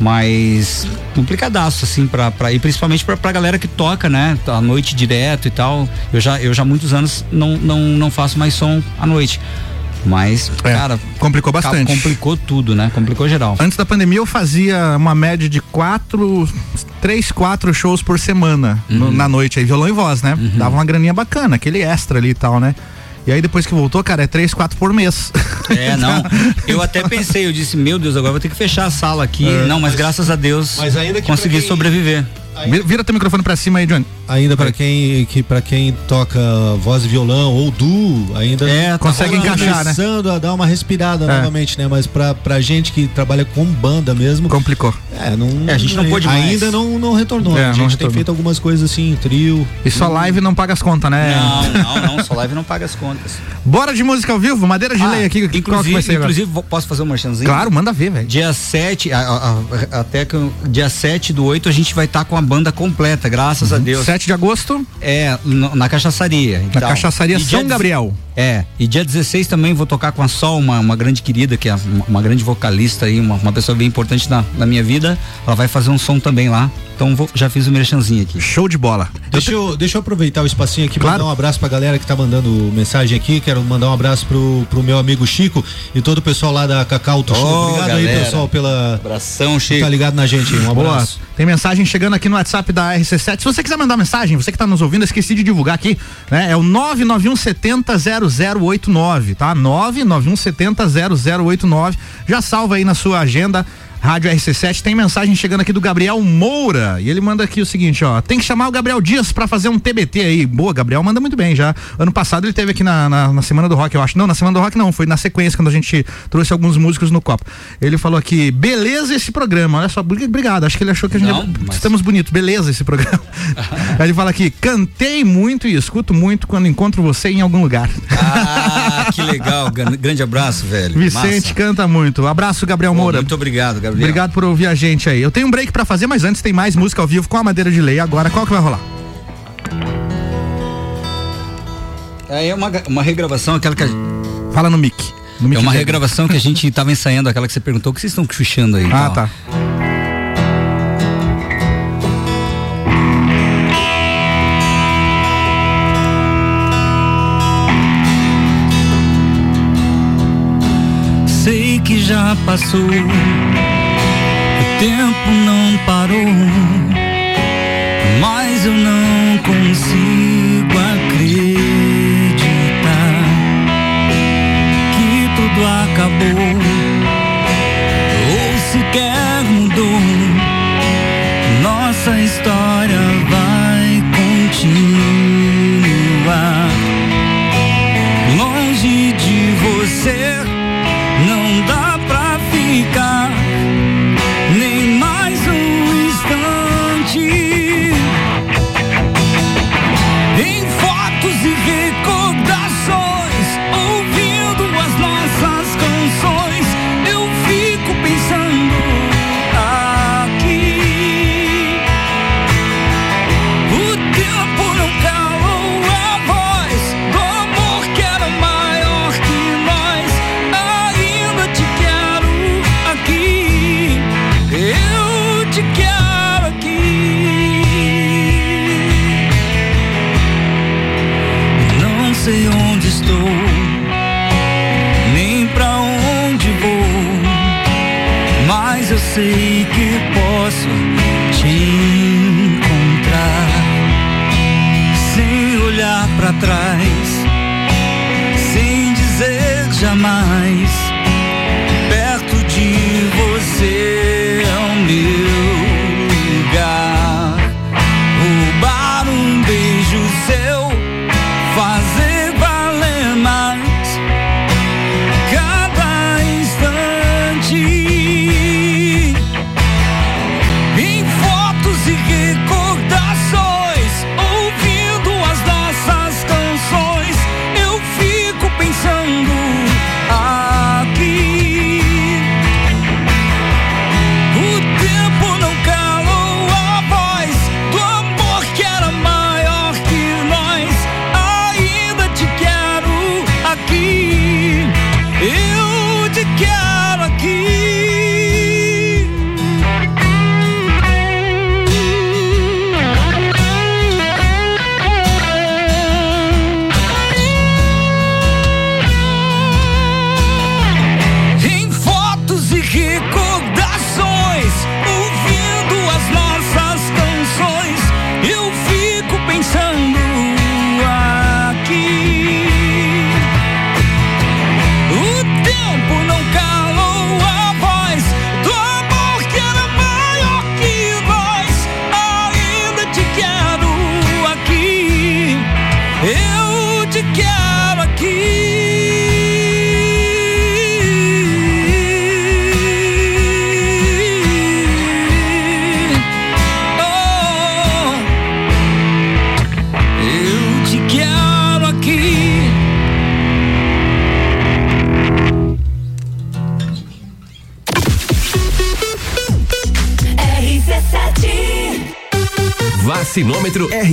[SPEAKER 21] mas complicadaço, assim, pra, pra, e principalmente pra, pra galera que toca, né? À noite direto e tal. Eu já, eu já há muitos anos não, não, não faço mais som à noite.
[SPEAKER 23] Mas, cara.
[SPEAKER 1] Complicou bastante.
[SPEAKER 23] Complicou tudo, né? Complicou geral.
[SPEAKER 1] Antes da pandemia eu fazia uma média de quatro, três, quatro shows por semana no- na noite aí, violão e voz, né? Dava uma graninha bacana, aquele extra ali e tal, né? E aí depois que voltou, cara, é três, quatro por mês.
[SPEAKER 23] É, não. Eu até pensei, eu disse, meu Deus, agora vou ter que fechar a sala aqui.
[SPEAKER 1] É,
[SPEAKER 23] não, mas,
[SPEAKER 1] mas-
[SPEAKER 23] graças a Deus
[SPEAKER 4] mas ainda que
[SPEAKER 23] consegui
[SPEAKER 4] quem-
[SPEAKER 23] sobreviver.
[SPEAKER 1] Vira, vira teu microfone pra cima aí, Johnny.
[SPEAKER 4] Ainda para quem que para quem toca voz e violão ou duo, ainda
[SPEAKER 23] É, tá
[SPEAKER 1] consegue
[SPEAKER 4] rolando,
[SPEAKER 1] encaixar, né?
[SPEAKER 4] começando a dar uma respirada
[SPEAKER 1] É.
[SPEAKER 4] novamente, né? Mas pra, pra gente que trabalha com banda mesmo,
[SPEAKER 1] complicou.
[SPEAKER 4] É, não
[SPEAKER 23] É, a gente não pôde mais.
[SPEAKER 4] ainda não não retornou.
[SPEAKER 1] É,
[SPEAKER 4] a gente tem
[SPEAKER 1] retornou.
[SPEAKER 4] feito algumas coisas assim, trio.
[SPEAKER 1] E só live não paga as contas, né?
[SPEAKER 23] Não, não, não, só live não paga as contas.
[SPEAKER 1] Bora de música ao vivo, madeira de
[SPEAKER 23] Ah,
[SPEAKER 1] lei aqui.
[SPEAKER 23] Inclusive,
[SPEAKER 1] vai ser agora?
[SPEAKER 23] inclusive posso fazer um merchanzinho?
[SPEAKER 1] Claro, manda ver, velho.
[SPEAKER 23] Dia 7, a- a- a- até que dia 7 do 8 a gente vai estar com a banda completa, graças a Deus.
[SPEAKER 1] 7 de agosto?
[SPEAKER 23] É, na cachaçaria.
[SPEAKER 1] Na
[SPEAKER 23] então.
[SPEAKER 1] cachaçaria
[SPEAKER 23] E
[SPEAKER 1] São Gabriel.
[SPEAKER 23] É, e dia 16 também vou tocar com a Sol, uma, uma grande querida, que é uma, uma grande vocalista aí, uma, uma pessoa bem importante na, na minha vida. Ela vai fazer um som também lá. Então vou- já fiz o merchanzinho aqui.
[SPEAKER 1] Show de bola.
[SPEAKER 4] Deixa eu, deixa eu aproveitar o espacinho aqui
[SPEAKER 1] Claro.
[SPEAKER 4] mandar um abraço pra galera que tá mandando mensagem aqui. Quero mandar um abraço pro, pro meu amigo Chico e todo o pessoal lá da Cacau do Show.
[SPEAKER 23] Ô,
[SPEAKER 4] Obrigado aí,
[SPEAKER 23] galera.
[SPEAKER 4] pessoal, pela.
[SPEAKER 23] Abração, Chico.
[SPEAKER 4] Tá ligado na gente aí. Um
[SPEAKER 1] Boa.
[SPEAKER 4] abraço.
[SPEAKER 1] Tem mensagem chegando aqui no WhatsApp da RC7. Se você quiser mandar mensagem, você que tá nos ouvindo, esqueci de divulgar aqui, né? É o 991700089, tá? 991700089. Já salva aí na sua agenda. Rádio RC7 tem mensagem chegando aqui do Gabriel Moura e ele manda aqui o seguinte, ó, tem que chamar o Gabriel Dias pra fazer um TBT aí. Boa, Gabriel manda muito bem já. Ano passado ele teve aqui na, na, na semana do rock, eu acho. Não, na semana do rock não, foi na sequência quando a gente trouxe alguns músicos no copo. Ele falou aqui, beleza esse programa. Olha só, obrigado. Acho que ele achou que a gente
[SPEAKER 23] Não, mas-
[SPEAKER 1] estamos bonitos, beleza esse programa. Aí ele fala aqui, cantei muito e escuto muito quando encontro você em algum lugar.
[SPEAKER 23] Ah, que legal. Gran- Grande abraço, velho.
[SPEAKER 1] Vicente
[SPEAKER 23] Massa.
[SPEAKER 1] canta muito. Abraço, Gabriel Moura.
[SPEAKER 23] Muito obrigado, Gabriel.
[SPEAKER 1] Obrigado por ouvir a gente aí. Eu tenho um break pra fazer, mas antes tem mais música ao vivo com a Madeira de Lei. Agora, qual que vai rolar?
[SPEAKER 23] É uma, uma regravação, aquela que a,
[SPEAKER 1] Fala no mic. No mic
[SPEAKER 23] É uma
[SPEAKER 1] dele.
[SPEAKER 23] regravação que a gente tava ensaiando, aquela que você perguntou, o que vocês estão chuchando aí?
[SPEAKER 1] Ah,
[SPEAKER 23] Então,
[SPEAKER 1] tá.
[SPEAKER 3] Sei que já passou, olhar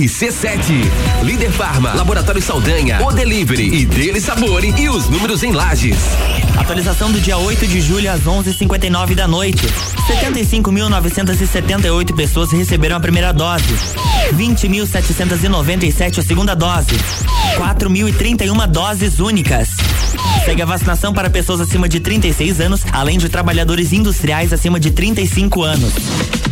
[SPEAKER 7] RC7. Líder Farma, Laboratório Saldanha, O Delivery e Dele Sabore e os números em lajes.
[SPEAKER 8] Atualização do dia 8 de julho às 11:59 da noite. 75.978 pessoas receberam a primeira dose. 20.797 a segunda dose. 4.031 doses únicas. Segue a vacinação para pessoas acima de 36 anos, além de trabalhadores industriais acima de 35 anos.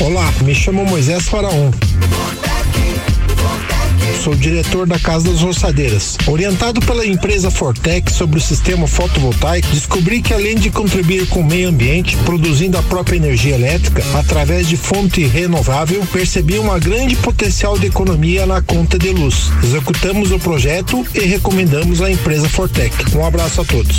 [SPEAKER 24] Olá, me chamo Moisés Faraon. Sou diretor da Casa das Roçadeiras. Orientado pela empresa Fortec sobre o sistema fotovoltaico, descobri que além de contribuir com o meio ambiente, produzindo a própria energia elétrica através de fonte renovável, percebi uma grande potencial de economia na conta de luz. Executamos o projeto e recomendamos a empresa Fortec. Um abraço a todos.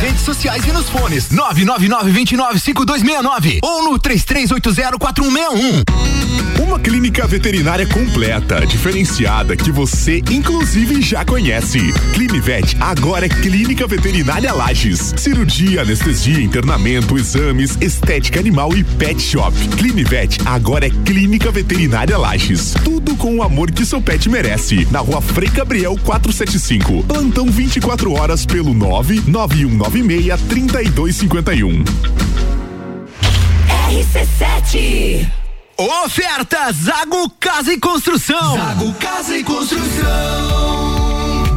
[SPEAKER 6] redes sociais e nos fones 999-295269 ou no 33804161.
[SPEAKER 25] Uma clínica veterinária completa, diferenciada, que você inclusive já conhece. Climivet agora é Clínica Veterinária Lages. Cirurgia, anestesia, internamento, exames, estética animal e pet shop. Climivet agora é Clínica Veterinária Lages. Tudo com o amor que seu pet merece. Na rua Frei Gabriel 475. Plantão 24 horas pelo 99196 3251.
[SPEAKER 14] RC7.
[SPEAKER 6] Oferta Zago Casa e Construção.
[SPEAKER 14] Zago Casa e Construção.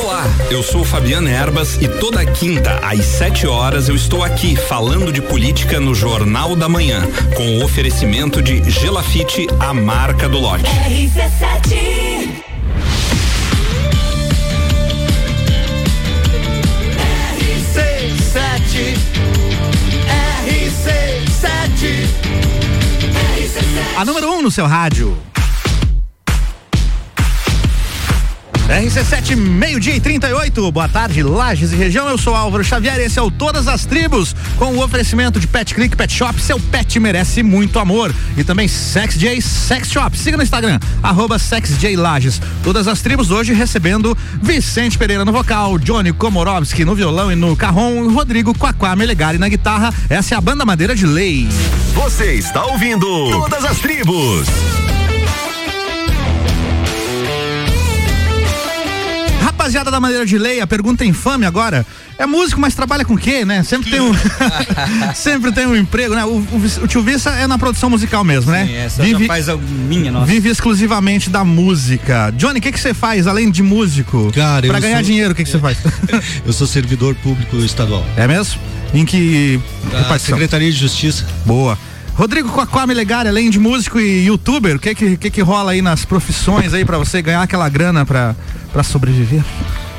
[SPEAKER 26] Olá, eu sou Fabiana Erbas e toda quinta às 7 horas eu estou aqui falando de política no Jornal da Manhã, com o oferecimento de Gelafite, a marca do lote.
[SPEAKER 14] RC7. RC7. RC7. RC7.
[SPEAKER 1] A número 1 um no seu rádio. RC7, meio-dia e 38. Boa tarde, Lages e região. Eu sou Álvaro Xavier. Esse é o Todas as Tribos, com o oferecimento de Pet Click Pet Shop. Seu pet merece muito amor. E também Sex J Sex Shop. Siga no Instagram, arroba Lages. Todas as tribos hoje recebendo Vicente Pereira no vocal, Johnny Komorowski no violão e no carrom, Rodrigo Quaquá Melegari na guitarra. Essa é a banda Madeira de Lei.
[SPEAKER 25] Você está ouvindo Todas as Tribos.
[SPEAKER 1] Rapaziada da Maneira de Lei, a pergunta infame agora. É músico, mas trabalha com o quê, né? Sempre tem um. sempre tem um emprego, né? O, o, o tio Vissa é na produção musical mesmo, né?
[SPEAKER 3] Sim, essa já faz a minha, nossa.
[SPEAKER 1] Vive exclusivamente da música. Johnny, o que que você faz além de músico?
[SPEAKER 4] Cara,
[SPEAKER 1] Pra
[SPEAKER 4] eu
[SPEAKER 1] ganhar
[SPEAKER 4] sou-
[SPEAKER 1] dinheiro, o que que você faz?
[SPEAKER 4] Eu sou servidor público estadual.
[SPEAKER 1] É mesmo? Em que
[SPEAKER 4] Da? Secretaria de Justiça.
[SPEAKER 1] Boa. Rodrigo Coacome Legari, além de músico e youtuber, o que que, que que rola aí nas profissões aí pra você ganhar aquela grana pra, pra sobreviver?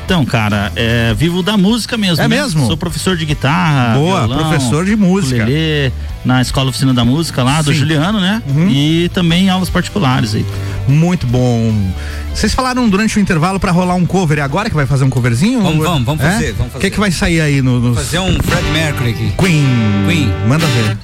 [SPEAKER 5] Então, cara, é, vivo da música mesmo.
[SPEAKER 1] É
[SPEAKER 5] né?
[SPEAKER 1] mesmo?
[SPEAKER 5] Sou professor de guitarra.
[SPEAKER 1] Boa,
[SPEAKER 5] violão,
[SPEAKER 1] professor de música.
[SPEAKER 5] ukulele, na Escola Oficina da Música lá, do
[SPEAKER 1] Sim. Uhum.
[SPEAKER 5] Juliano, né? E também aulas particulares aí.
[SPEAKER 1] Muito bom. Vocês falaram durante o intervalo pra rolar um cover, é agora que vai fazer um coverzinho?
[SPEAKER 3] Vamos, vamos, vamos
[SPEAKER 1] É?
[SPEAKER 3] fazer,
[SPEAKER 1] O que
[SPEAKER 3] fazer.
[SPEAKER 1] que vai sair aí no, nos-
[SPEAKER 3] Fazer um Fred Mercury aqui.
[SPEAKER 1] Queen.
[SPEAKER 3] Queen.
[SPEAKER 1] Manda ver.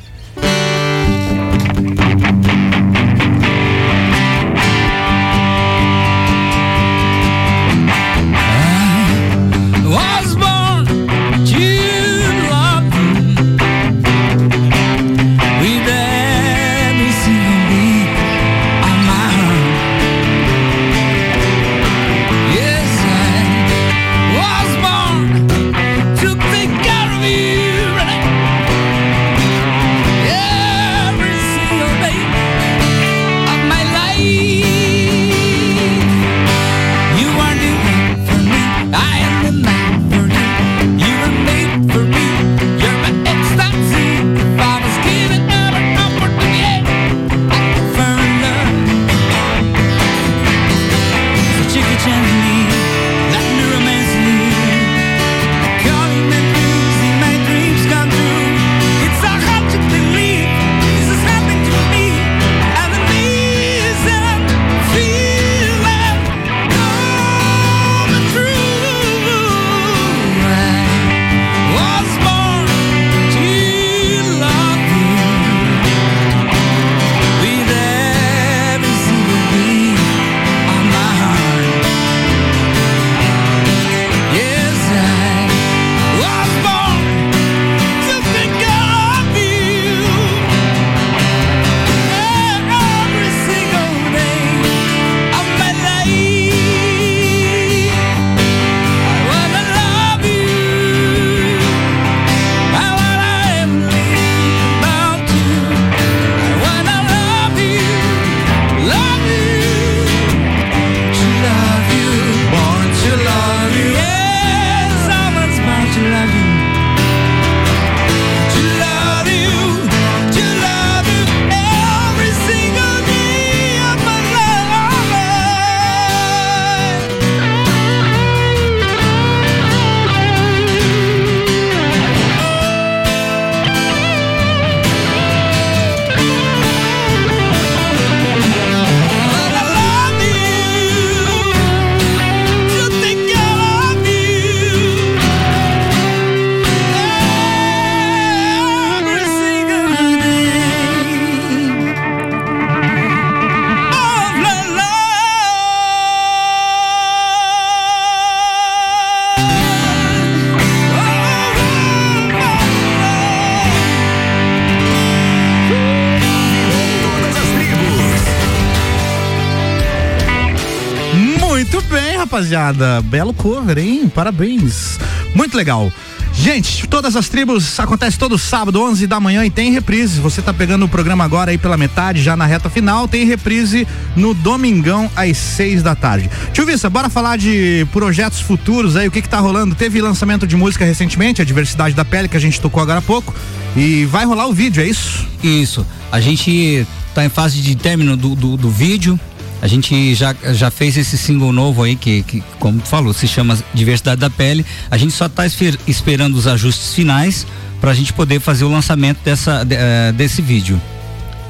[SPEAKER 1] Rapaziada. Belo cover, hein? Parabéns. Muito legal. Gente, todas as tribos acontece todo sábado, 11 da manhã e tem reprise. Você tá pegando o programa agora aí pela metade, já na reta final, tem reprise no domingão às 6 da tarde. Tio Vissa, bora falar de projetos futuros aí, o que que tá rolando? Teve lançamento de música recentemente, a Diversidade da Pele, que a gente tocou agora há pouco, e vai rolar o vídeo, é isso?
[SPEAKER 3] Isso. A gente tá em fase de término do, do, do vídeo. A gente já, já fez esse single novo aí, que, que, como tu falou, se chama Diversidade da Pele. A gente só tá esfer- esperando os ajustes finais pra gente poder fazer o lançamento dessa, de- eh, desse vídeo.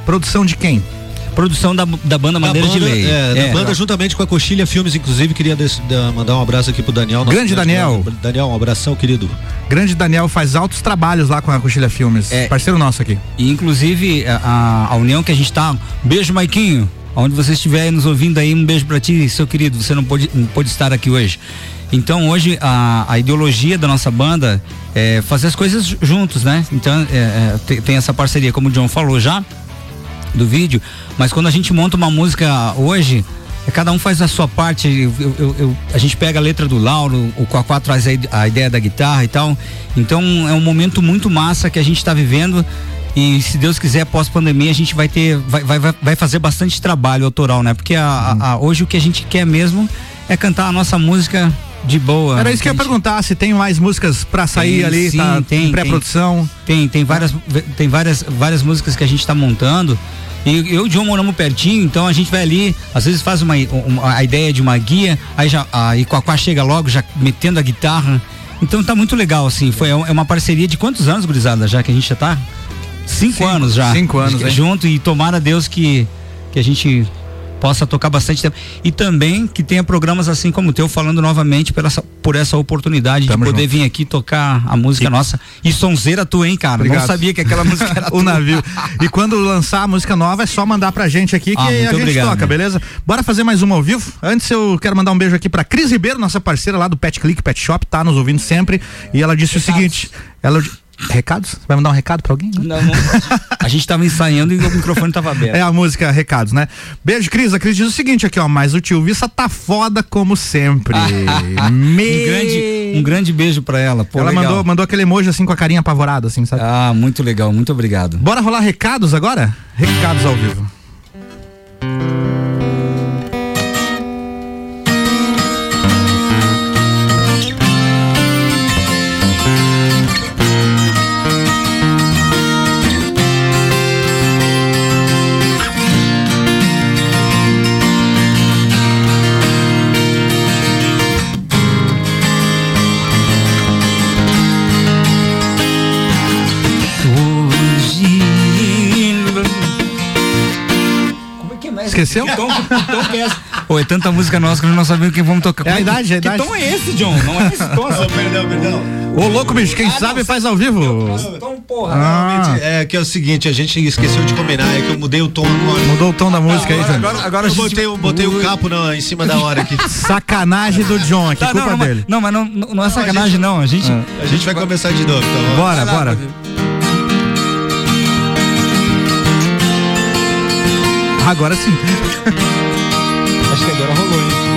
[SPEAKER 1] Produção de quem?
[SPEAKER 3] Produção da, da banda Madeira
[SPEAKER 4] da banda,
[SPEAKER 3] de Lei.
[SPEAKER 4] É, da
[SPEAKER 3] É.
[SPEAKER 4] banda juntamente com a Coxilha Filmes, inclusive, queria des- da- mandar um abraço aqui pro Daniel.
[SPEAKER 1] Grande Daniel.
[SPEAKER 4] grande- Daniel, um abração, querido.
[SPEAKER 1] Grande Daniel faz altos trabalhos lá com a Coxilha Filmes.
[SPEAKER 3] É.
[SPEAKER 1] Parceiro nosso aqui.
[SPEAKER 3] E inclusive a, a- a união que a gente tá. Beijo, Maiquinho. Onde você estiver nos ouvindo aí, um beijo pra ti, seu querido. Você não pode, não pode estar aqui hoje. Então hoje a, a ideologia da nossa banda é fazer as coisas ju- juntos, né? Então é, é, tem, tem essa parceria, como o John falou já, do vídeo. Mas quando a gente monta uma música hoje, cada um faz a sua parte. Eu, eu- eu- a gente pega a letra do Lauro, o Quaquá traz a, a ideia da guitarra e tal. Então é um momento muito massa que a gente está vivendo. E se Deus quiser, pós-pandemia, a gente vai ter. Vai, vai, vai- fazer bastante trabalho autoral, né? Porque a- a- a- hoje o que a gente quer mesmo é cantar a nossa música de boa.
[SPEAKER 1] Era isso que eu ia perguntar, se tem mais músicas pra sair
[SPEAKER 3] Tem,
[SPEAKER 1] ali,
[SPEAKER 3] sim,
[SPEAKER 1] tá
[SPEAKER 3] tem,
[SPEAKER 1] em pré-produção.
[SPEAKER 3] Tem, tem várias, tem várias, várias músicas que a gente tá montando. E eu e o John moramos pertinho, então a gente vai ali, às vezes faz uma, uma- a ideia de uma guia, aí já aí Quaquá chega logo, já metendo a guitarra. Então tá muito legal, assim. Foi é uma parceria de quantos anos, gurizada, já que a gente já tá? Cinco,
[SPEAKER 1] Cinco-
[SPEAKER 3] anos já.
[SPEAKER 1] cinco anos, hein?
[SPEAKER 3] Junto e tomara Deus que, que a gente possa tocar bastante tempo. E também que tenha programas assim como o teu, falando novamente por essa, por essa oportunidade
[SPEAKER 1] Tamo
[SPEAKER 3] de poder
[SPEAKER 1] junto.
[SPEAKER 3] vir aqui tocar a música nossa. E sonzeira tu, hein, cara?
[SPEAKER 1] Obrigado.
[SPEAKER 3] Não sabia que aquela música era
[SPEAKER 1] o navio. E quando lançar a música nova, é só mandar pra gente aqui que
[SPEAKER 3] Ah,
[SPEAKER 1] a gente
[SPEAKER 3] obrigado.
[SPEAKER 1] toca, beleza? Bora fazer mais uma ao vivo? Antes eu quero mandar um beijo aqui pra Cris Ribeiro, nossa parceira lá do Pet Click Pet Shop, tá nos ouvindo sempre. E ela disse o seguinte: ela. Recados? Vai mandar um recado pra alguém?
[SPEAKER 3] Não, não. A gente tava ensaiando e o microfone tava aberto.
[SPEAKER 1] É a música Recados, né? Beijo, Cris. A Cris diz o seguinte aqui, ó. Mas o tio Vissa tá foda como sempre. Me...
[SPEAKER 3] Um grande, um grande beijo pra ela. Pô,
[SPEAKER 1] ela
[SPEAKER 3] legal.
[SPEAKER 1] mandou, mandou aquele emoji assim com a carinha apavorada, assim, sabe?
[SPEAKER 3] Ah, muito legal, muito obrigado.
[SPEAKER 1] Bora rolar recados agora? Recados ao vivo. Esqueceu?
[SPEAKER 3] Que tom, que tom que é esse? Ô, é tanta música nossa que nós não sabemos quem vamos tocar.
[SPEAKER 1] É a idade, é a
[SPEAKER 3] que
[SPEAKER 1] idade.
[SPEAKER 3] tom é esse, John? Não é esse tom?
[SPEAKER 4] perdão, perdão.
[SPEAKER 1] Ô, louco, bicho, quem sabe faz ao vivo.
[SPEAKER 3] Tom, porra.
[SPEAKER 1] Ah.
[SPEAKER 4] É que é o seguinte, a gente esqueceu de combinar, é que eu mudei o tom agora.
[SPEAKER 1] Mudou o tom da música aí, John.
[SPEAKER 4] Agora, agora eu botei, o- botei o capo na- em cima da hora aqui.
[SPEAKER 1] Sacanagem do John aqui,
[SPEAKER 3] Tá,
[SPEAKER 1] culpa
[SPEAKER 3] não, não,
[SPEAKER 1] dele.
[SPEAKER 3] Não, mas não, não não é sacanagem, não. A gente.
[SPEAKER 4] A gente vai começar de novo, tá bom?
[SPEAKER 1] Bora, bora. Agora sim.
[SPEAKER 3] Acho que agora rolou, hein?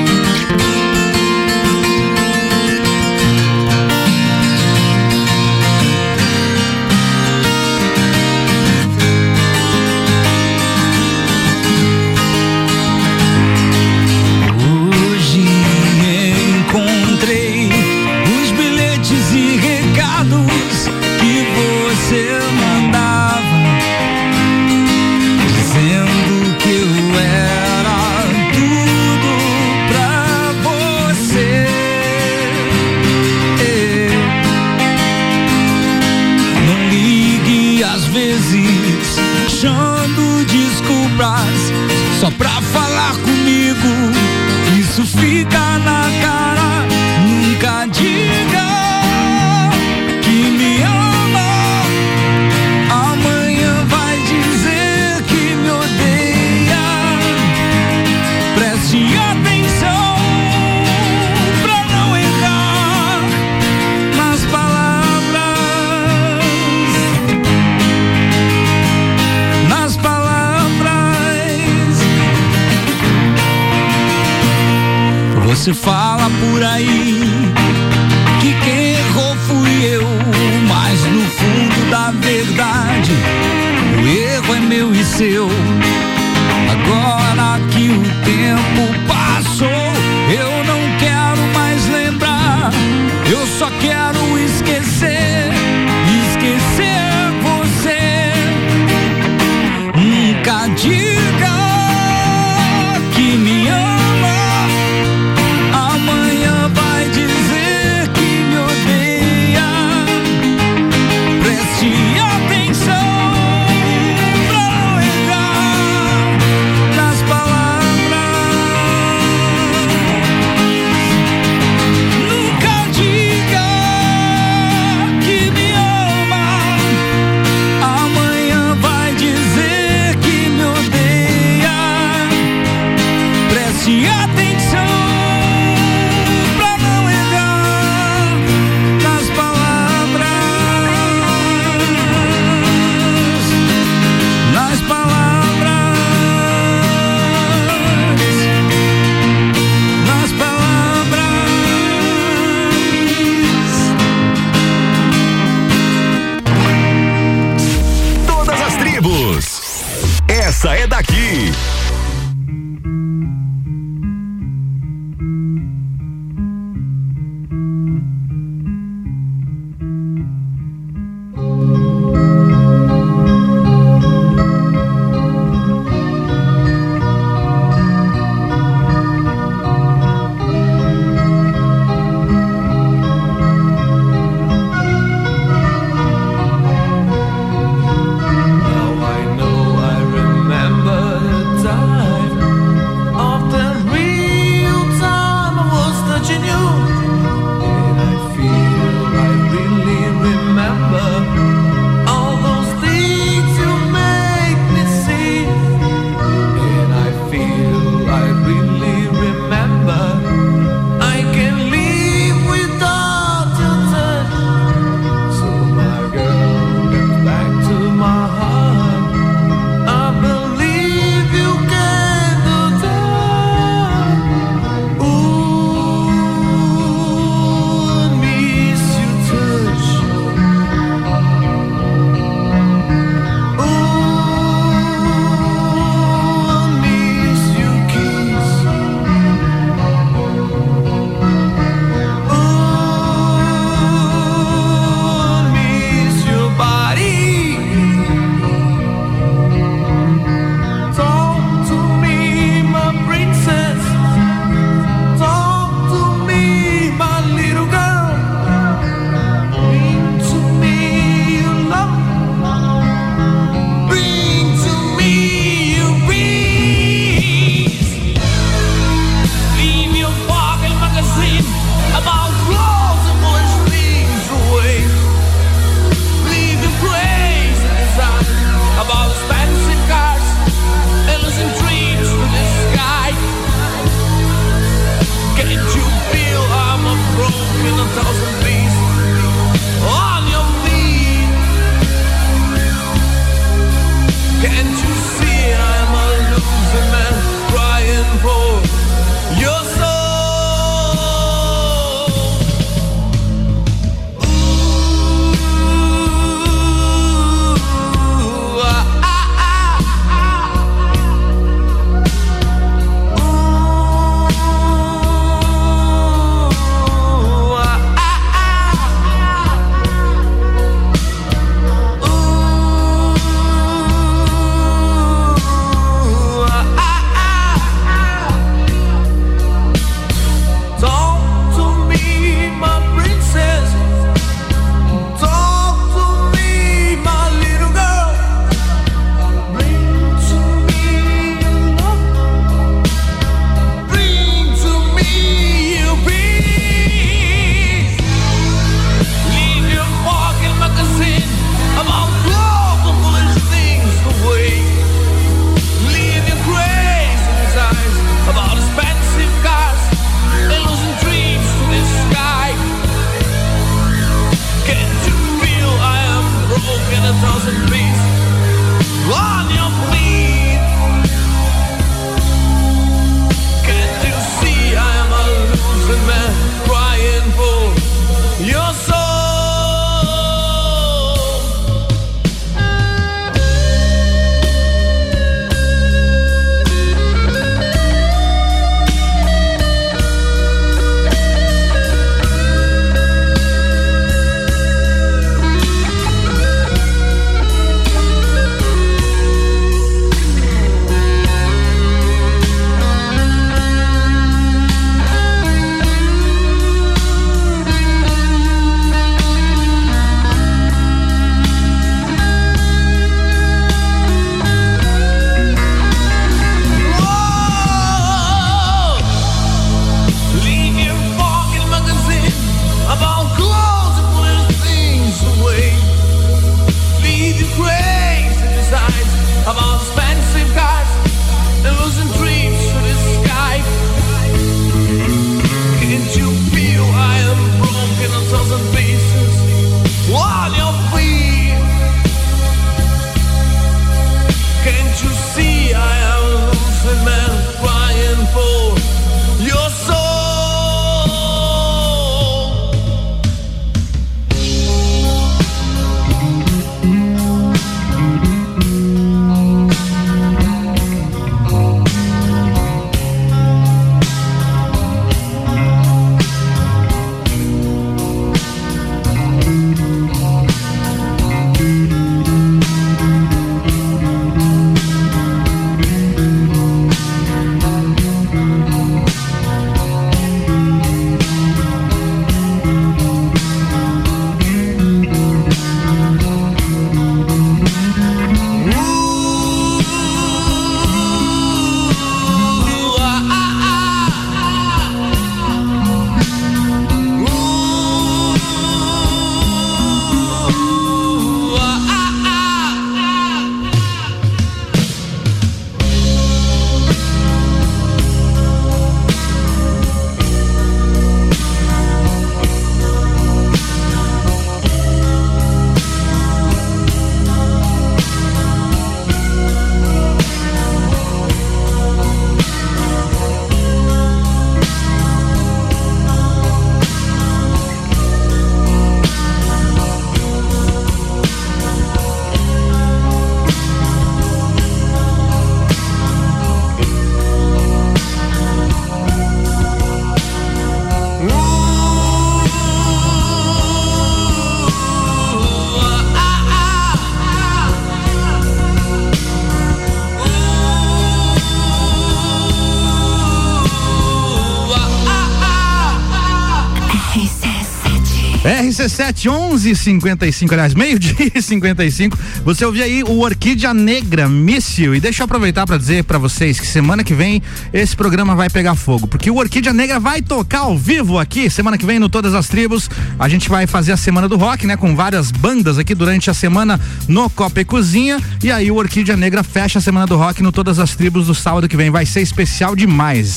[SPEAKER 1] RC7 1155, aliás, meio-dia e 55. Você ouviu aí o Orquídea Negra Míssil. E deixa eu aproveitar para dizer para vocês que semana que vem esse programa vai pegar fogo, porque o Orquídea Negra vai tocar ao vivo aqui. Semana que vem no Todas as Tribos. A gente vai fazer a semana do rock, né? Com várias bandas aqui durante a semana no Copa e Cozinha. E aí o Orquídea Negra fecha a semana do rock no Todas as Tribos do sábado que vem. Vai ser especial demais.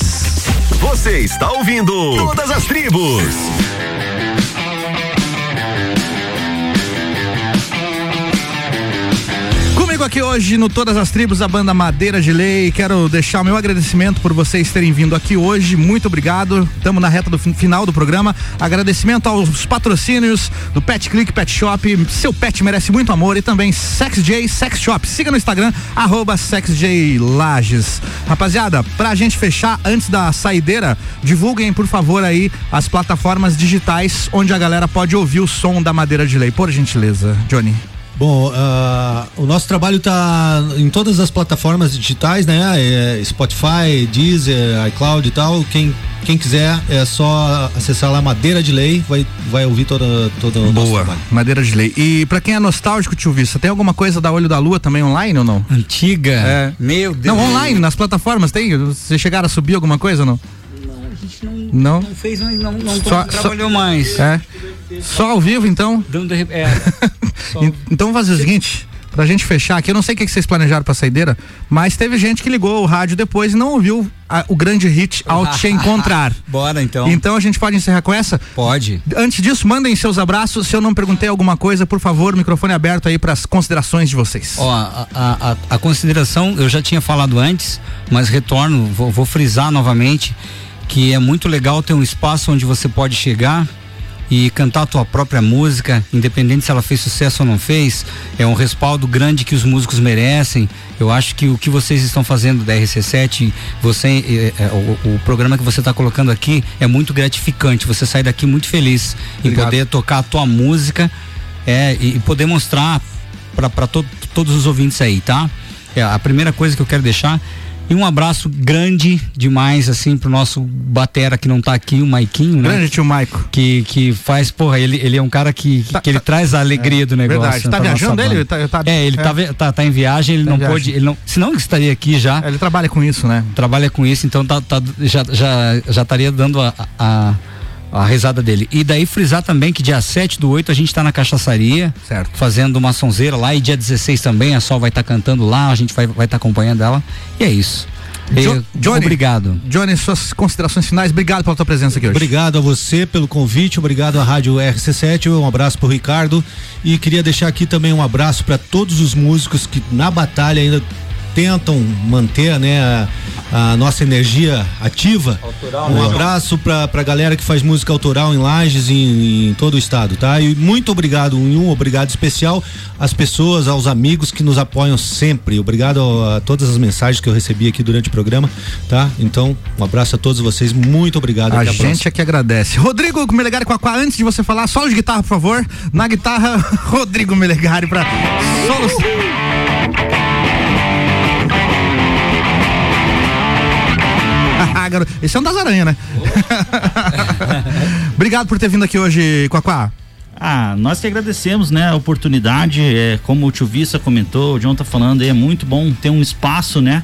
[SPEAKER 25] Você está ouvindo Todas as Tribos.
[SPEAKER 1] Aqui hoje no Todas as Tribos, a banda Madeira de Lei. Quero deixar o meu agradecimento por vocês terem vindo aqui hoje. Muito obrigado. Estamos na reta do fin- final do programa. Agradecimento aos patrocínios do Pet Click Pet Shop. Seu pet merece muito amor. E também SexJ Sex Shop. Siga no Instagram, arroba SexJ Lages. Rapaziada, pra gente fechar, antes da saideira, divulguem, por favor, aí as plataformas digitais onde a galera pode ouvir o som da Madeira de Lei. Por gentileza, Johnny.
[SPEAKER 4] Bom, ah, o nosso trabalho está em todas as plataformas digitais, né? É Spotify, Deezer, iCloud e tal. Quem, quem quiser é só acessar lá Madeira de Lei, vai, vai ouvir toda, todo o nosso
[SPEAKER 1] Boa,
[SPEAKER 4] trabalho.
[SPEAKER 1] madeira de lei. E pra quem é nostálgico, tio Vista, tem alguma coisa da Olho da Lua também online ou não?
[SPEAKER 3] Antiga?
[SPEAKER 1] É.
[SPEAKER 3] Meu Deus.
[SPEAKER 1] Não, online, nas plataformas tem? Vocês chegaram a subir alguma coisa ou não? Não?
[SPEAKER 3] Não fez, mas não, não
[SPEAKER 1] Só-
[SPEAKER 3] trabalhou
[SPEAKER 1] só-
[SPEAKER 3] mais.
[SPEAKER 1] É. Só ao vivo, então?
[SPEAKER 3] Dando, é.
[SPEAKER 1] En- Então vamos fazer o seguinte, pra gente fechar aqui, eu não sei o que vocês planejaram pra saideira, mas teve gente que ligou o rádio depois e não ouviu a- o grande hit Ao Te Encontrar.
[SPEAKER 3] Bora então.
[SPEAKER 1] Então a gente pode encerrar com essa?
[SPEAKER 3] Pode.
[SPEAKER 1] Antes disso, mandem seus abraços. Se eu não perguntei alguma coisa, por favor, microfone aberto aí para as considerações de vocês.
[SPEAKER 3] Ó, a, a, a- a consideração eu já tinha falado antes, mas retorno, vou, vou frisar novamente que é muito legal ter um espaço onde você pode chegar e cantar a tua própria música, independente se ela fez sucesso ou não fez, é um respaldo grande que os músicos merecem. Eu acho que o que vocês estão fazendo da RC7, você, eh, eh, o, o programa que você está colocando aqui é muito gratificante. Você sai daqui muito feliz em
[SPEAKER 1] Obrigado.
[SPEAKER 3] poder tocar a tua música é, e, e poder mostrar para todos os ouvintes aí, tá? É a primeira coisa que eu quero deixar. E um abraço grande demais, assim, pro nosso batera que não tá aqui, o Maiquinho, né?
[SPEAKER 1] Grande tio Maico.
[SPEAKER 3] Que, que faz, porra, ele, ele é um cara que, que ele traz a alegria do negócio.
[SPEAKER 1] verdade. Tá
[SPEAKER 3] pra nossa
[SPEAKER 1] viajando ele? Tá- tá-
[SPEAKER 3] é, ele
[SPEAKER 1] é.
[SPEAKER 3] Tá, tá, tá em viagem, ele
[SPEAKER 1] Tá
[SPEAKER 3] não
[SPEAKER 1] viagem.
[SPEAKER 3] pôde, ele não, senão ele estaria aqui já.
[SPEAKER 1] Ele trabalha com isso, né?
[SPEAKER 3] Trabalha com isso, então tá, tá- já, já, já estaria dando a, a, a risada dele. E daí frisar também que dia 7 do 8 a gente tá na cachaçaria.
[SPEAKER 1] Certo.
[SPEAKER 3] Fazendo uma sonzeira lá. E dia 16 também, a Sol vai estar cantando lá, a gente vai estar vai tá acompanhando ela. E é isso.
[SPEAKER 1] Jo- Johnny,
[SPEAKER 3] Obrigado.
[SPEAKER 1] Johnny, suas considerações finais. Obrigado pela tua presença aqui hoje.
[SPEAKER 4] Obrigado a você pelo convite, obrigado à Rádio RC7, um abraço pro Ricardo e queria deixar aqui também um abraço para todos os músicos que na batalha ainda tentam manter, né, a, a nossa energia ativa.
[SPEAKER 3] Autoral,
[SPEAKER 4] um
[SPEAKER 3] né?
[SPEAKER 4] abraço pra, pra galera que faz música autoral em Lages e em todo o estado, tá? E muito obrigado, um, um obrigado especial às pessoas, aos amigos que nos apoiam sempre. Obrigado a, a todas as mensagens que eu recebi aqui durante o programa, tá? Então, um abraço a todos vocês, muito obrigado.
[SPEAKER 1] A
[SPEAKER 4] até
[SPEAKER 1] gente
[SPEAKER 4] próxima.
[SPEAKER 1] é que agradece. Rodrigo Melegari Quaquá, antes de você falar, solo de guitarra, por favor. Na guitarra, Rodrigo Melegari pra solos. Ah, garoto, Esse é um das aranhas, né? Obrigado por ter vindo aqui hoje, Quaquá.
[SPEAKER 5] Ah, nós que agradecemos, né, a oportunidade, é, como o tio Vissa comentou, o John tá falando, é muito bom ter um espaço, né,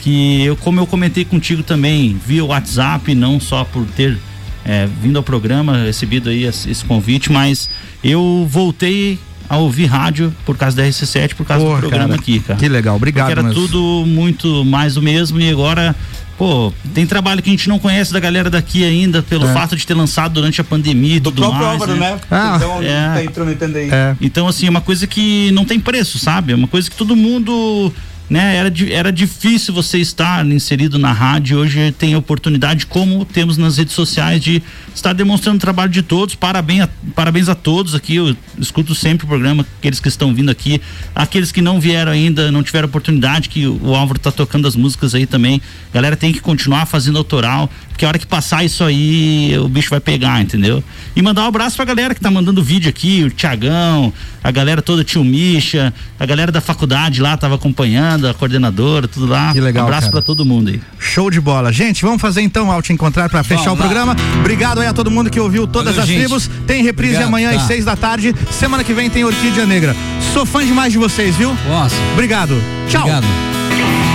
[SPEAKER 5] que eu, como eu comentei contigo também, via WhatsApp, não só por ter é, vindo ao programa, recebido aí esse, esse convite, mas eu voltei a ouvir rádio por causa da RC7, por causa
[SPEAKER 1] Porra,
[SPEAKER 5] do programa
[SPEAKER 1] cara,
[SPEAKER 5] aqui, cara.
[SPEAKER 1] que legal, obrigado
[SPEAKER 5] Porque era
[SPEAKER 1] mesmo.
[SPEAKER 5] tudo muito mais o mesmo e agora, pô, tem trabalho que a gente não conhece da galera daqui ainda, pelo
[SPEAKER 1] É.
[SPEAKER 5] fato de ter lançado durante a pandemia e tudo
[SPEAKER 3] próprio
[SPEAKER 5] mais.
[SPEAKER 3] Álvaro, né?
[SPEAKER 1] Ah.
[SPEAKER 3] então
[SPEAKER 5] É.
[SPEAKER 3] tá intrometendo aí.
[SPEAKER 5] Então, assim, é uma coisa que não tem preço, sabe? É uma coisa que todo mundo. Né, era, era difícil você estar inserido na rádio. Hoje tem oportunidade, como temos nas redes sociais, de estar demonstrando o trabalho de todos. Parabéns a, parabéns a todos aqui. Eu escuto sempre o programa, aqueles que estão vindo aqui, aqueles que não vieram ainda, não tiveram oportunidade, que o Álvaro tá tocando as músicas aí também. Galera tem que continuar fazendo autoral, porque a hora que passar isso aí, o bicho vai pegar, entendeu? E mandar um abraço pra galera que tá mandando vídeo aqui, o Tiagão, a galera toda, o tio Misha, a galera da faculdade lá tava acompanhando, a coordenadora, tudo lá.
[SPEAKER 1] Que legal,
[SPEAKER 5] Um abraço pra todo mundo aí.
[SPEAKER 1] Show de bola. Gente, vamos fazer então ao te encontrar para fechar
[SPEAKER 5] Vamos
[SPEAKER 1] o
[SPEAKER 5] lá.
[SPEAKER 1] programa. Obrigado aí a todo mundo que ouviu todas
[SPEAKER 3] Valeu,
[SPEAKER 1] as
[SPEAKER 3] gente.
[SPEAKER 1] tribos. Tem reprise
[SPEAKER 3] Obrigado,
[SPEAKER 1] amanhã às
[SPEAKER 3] tá.
[SPEAKER 1] seis da tarde. Semana que vem tem Orquídea Negra. Sou fã demais de vocês, viu?
[SPEAKER 3] Nossa.
[SPEAKER 1] Obrigado. Tchau.
[SPEAKER 3] Obrigado.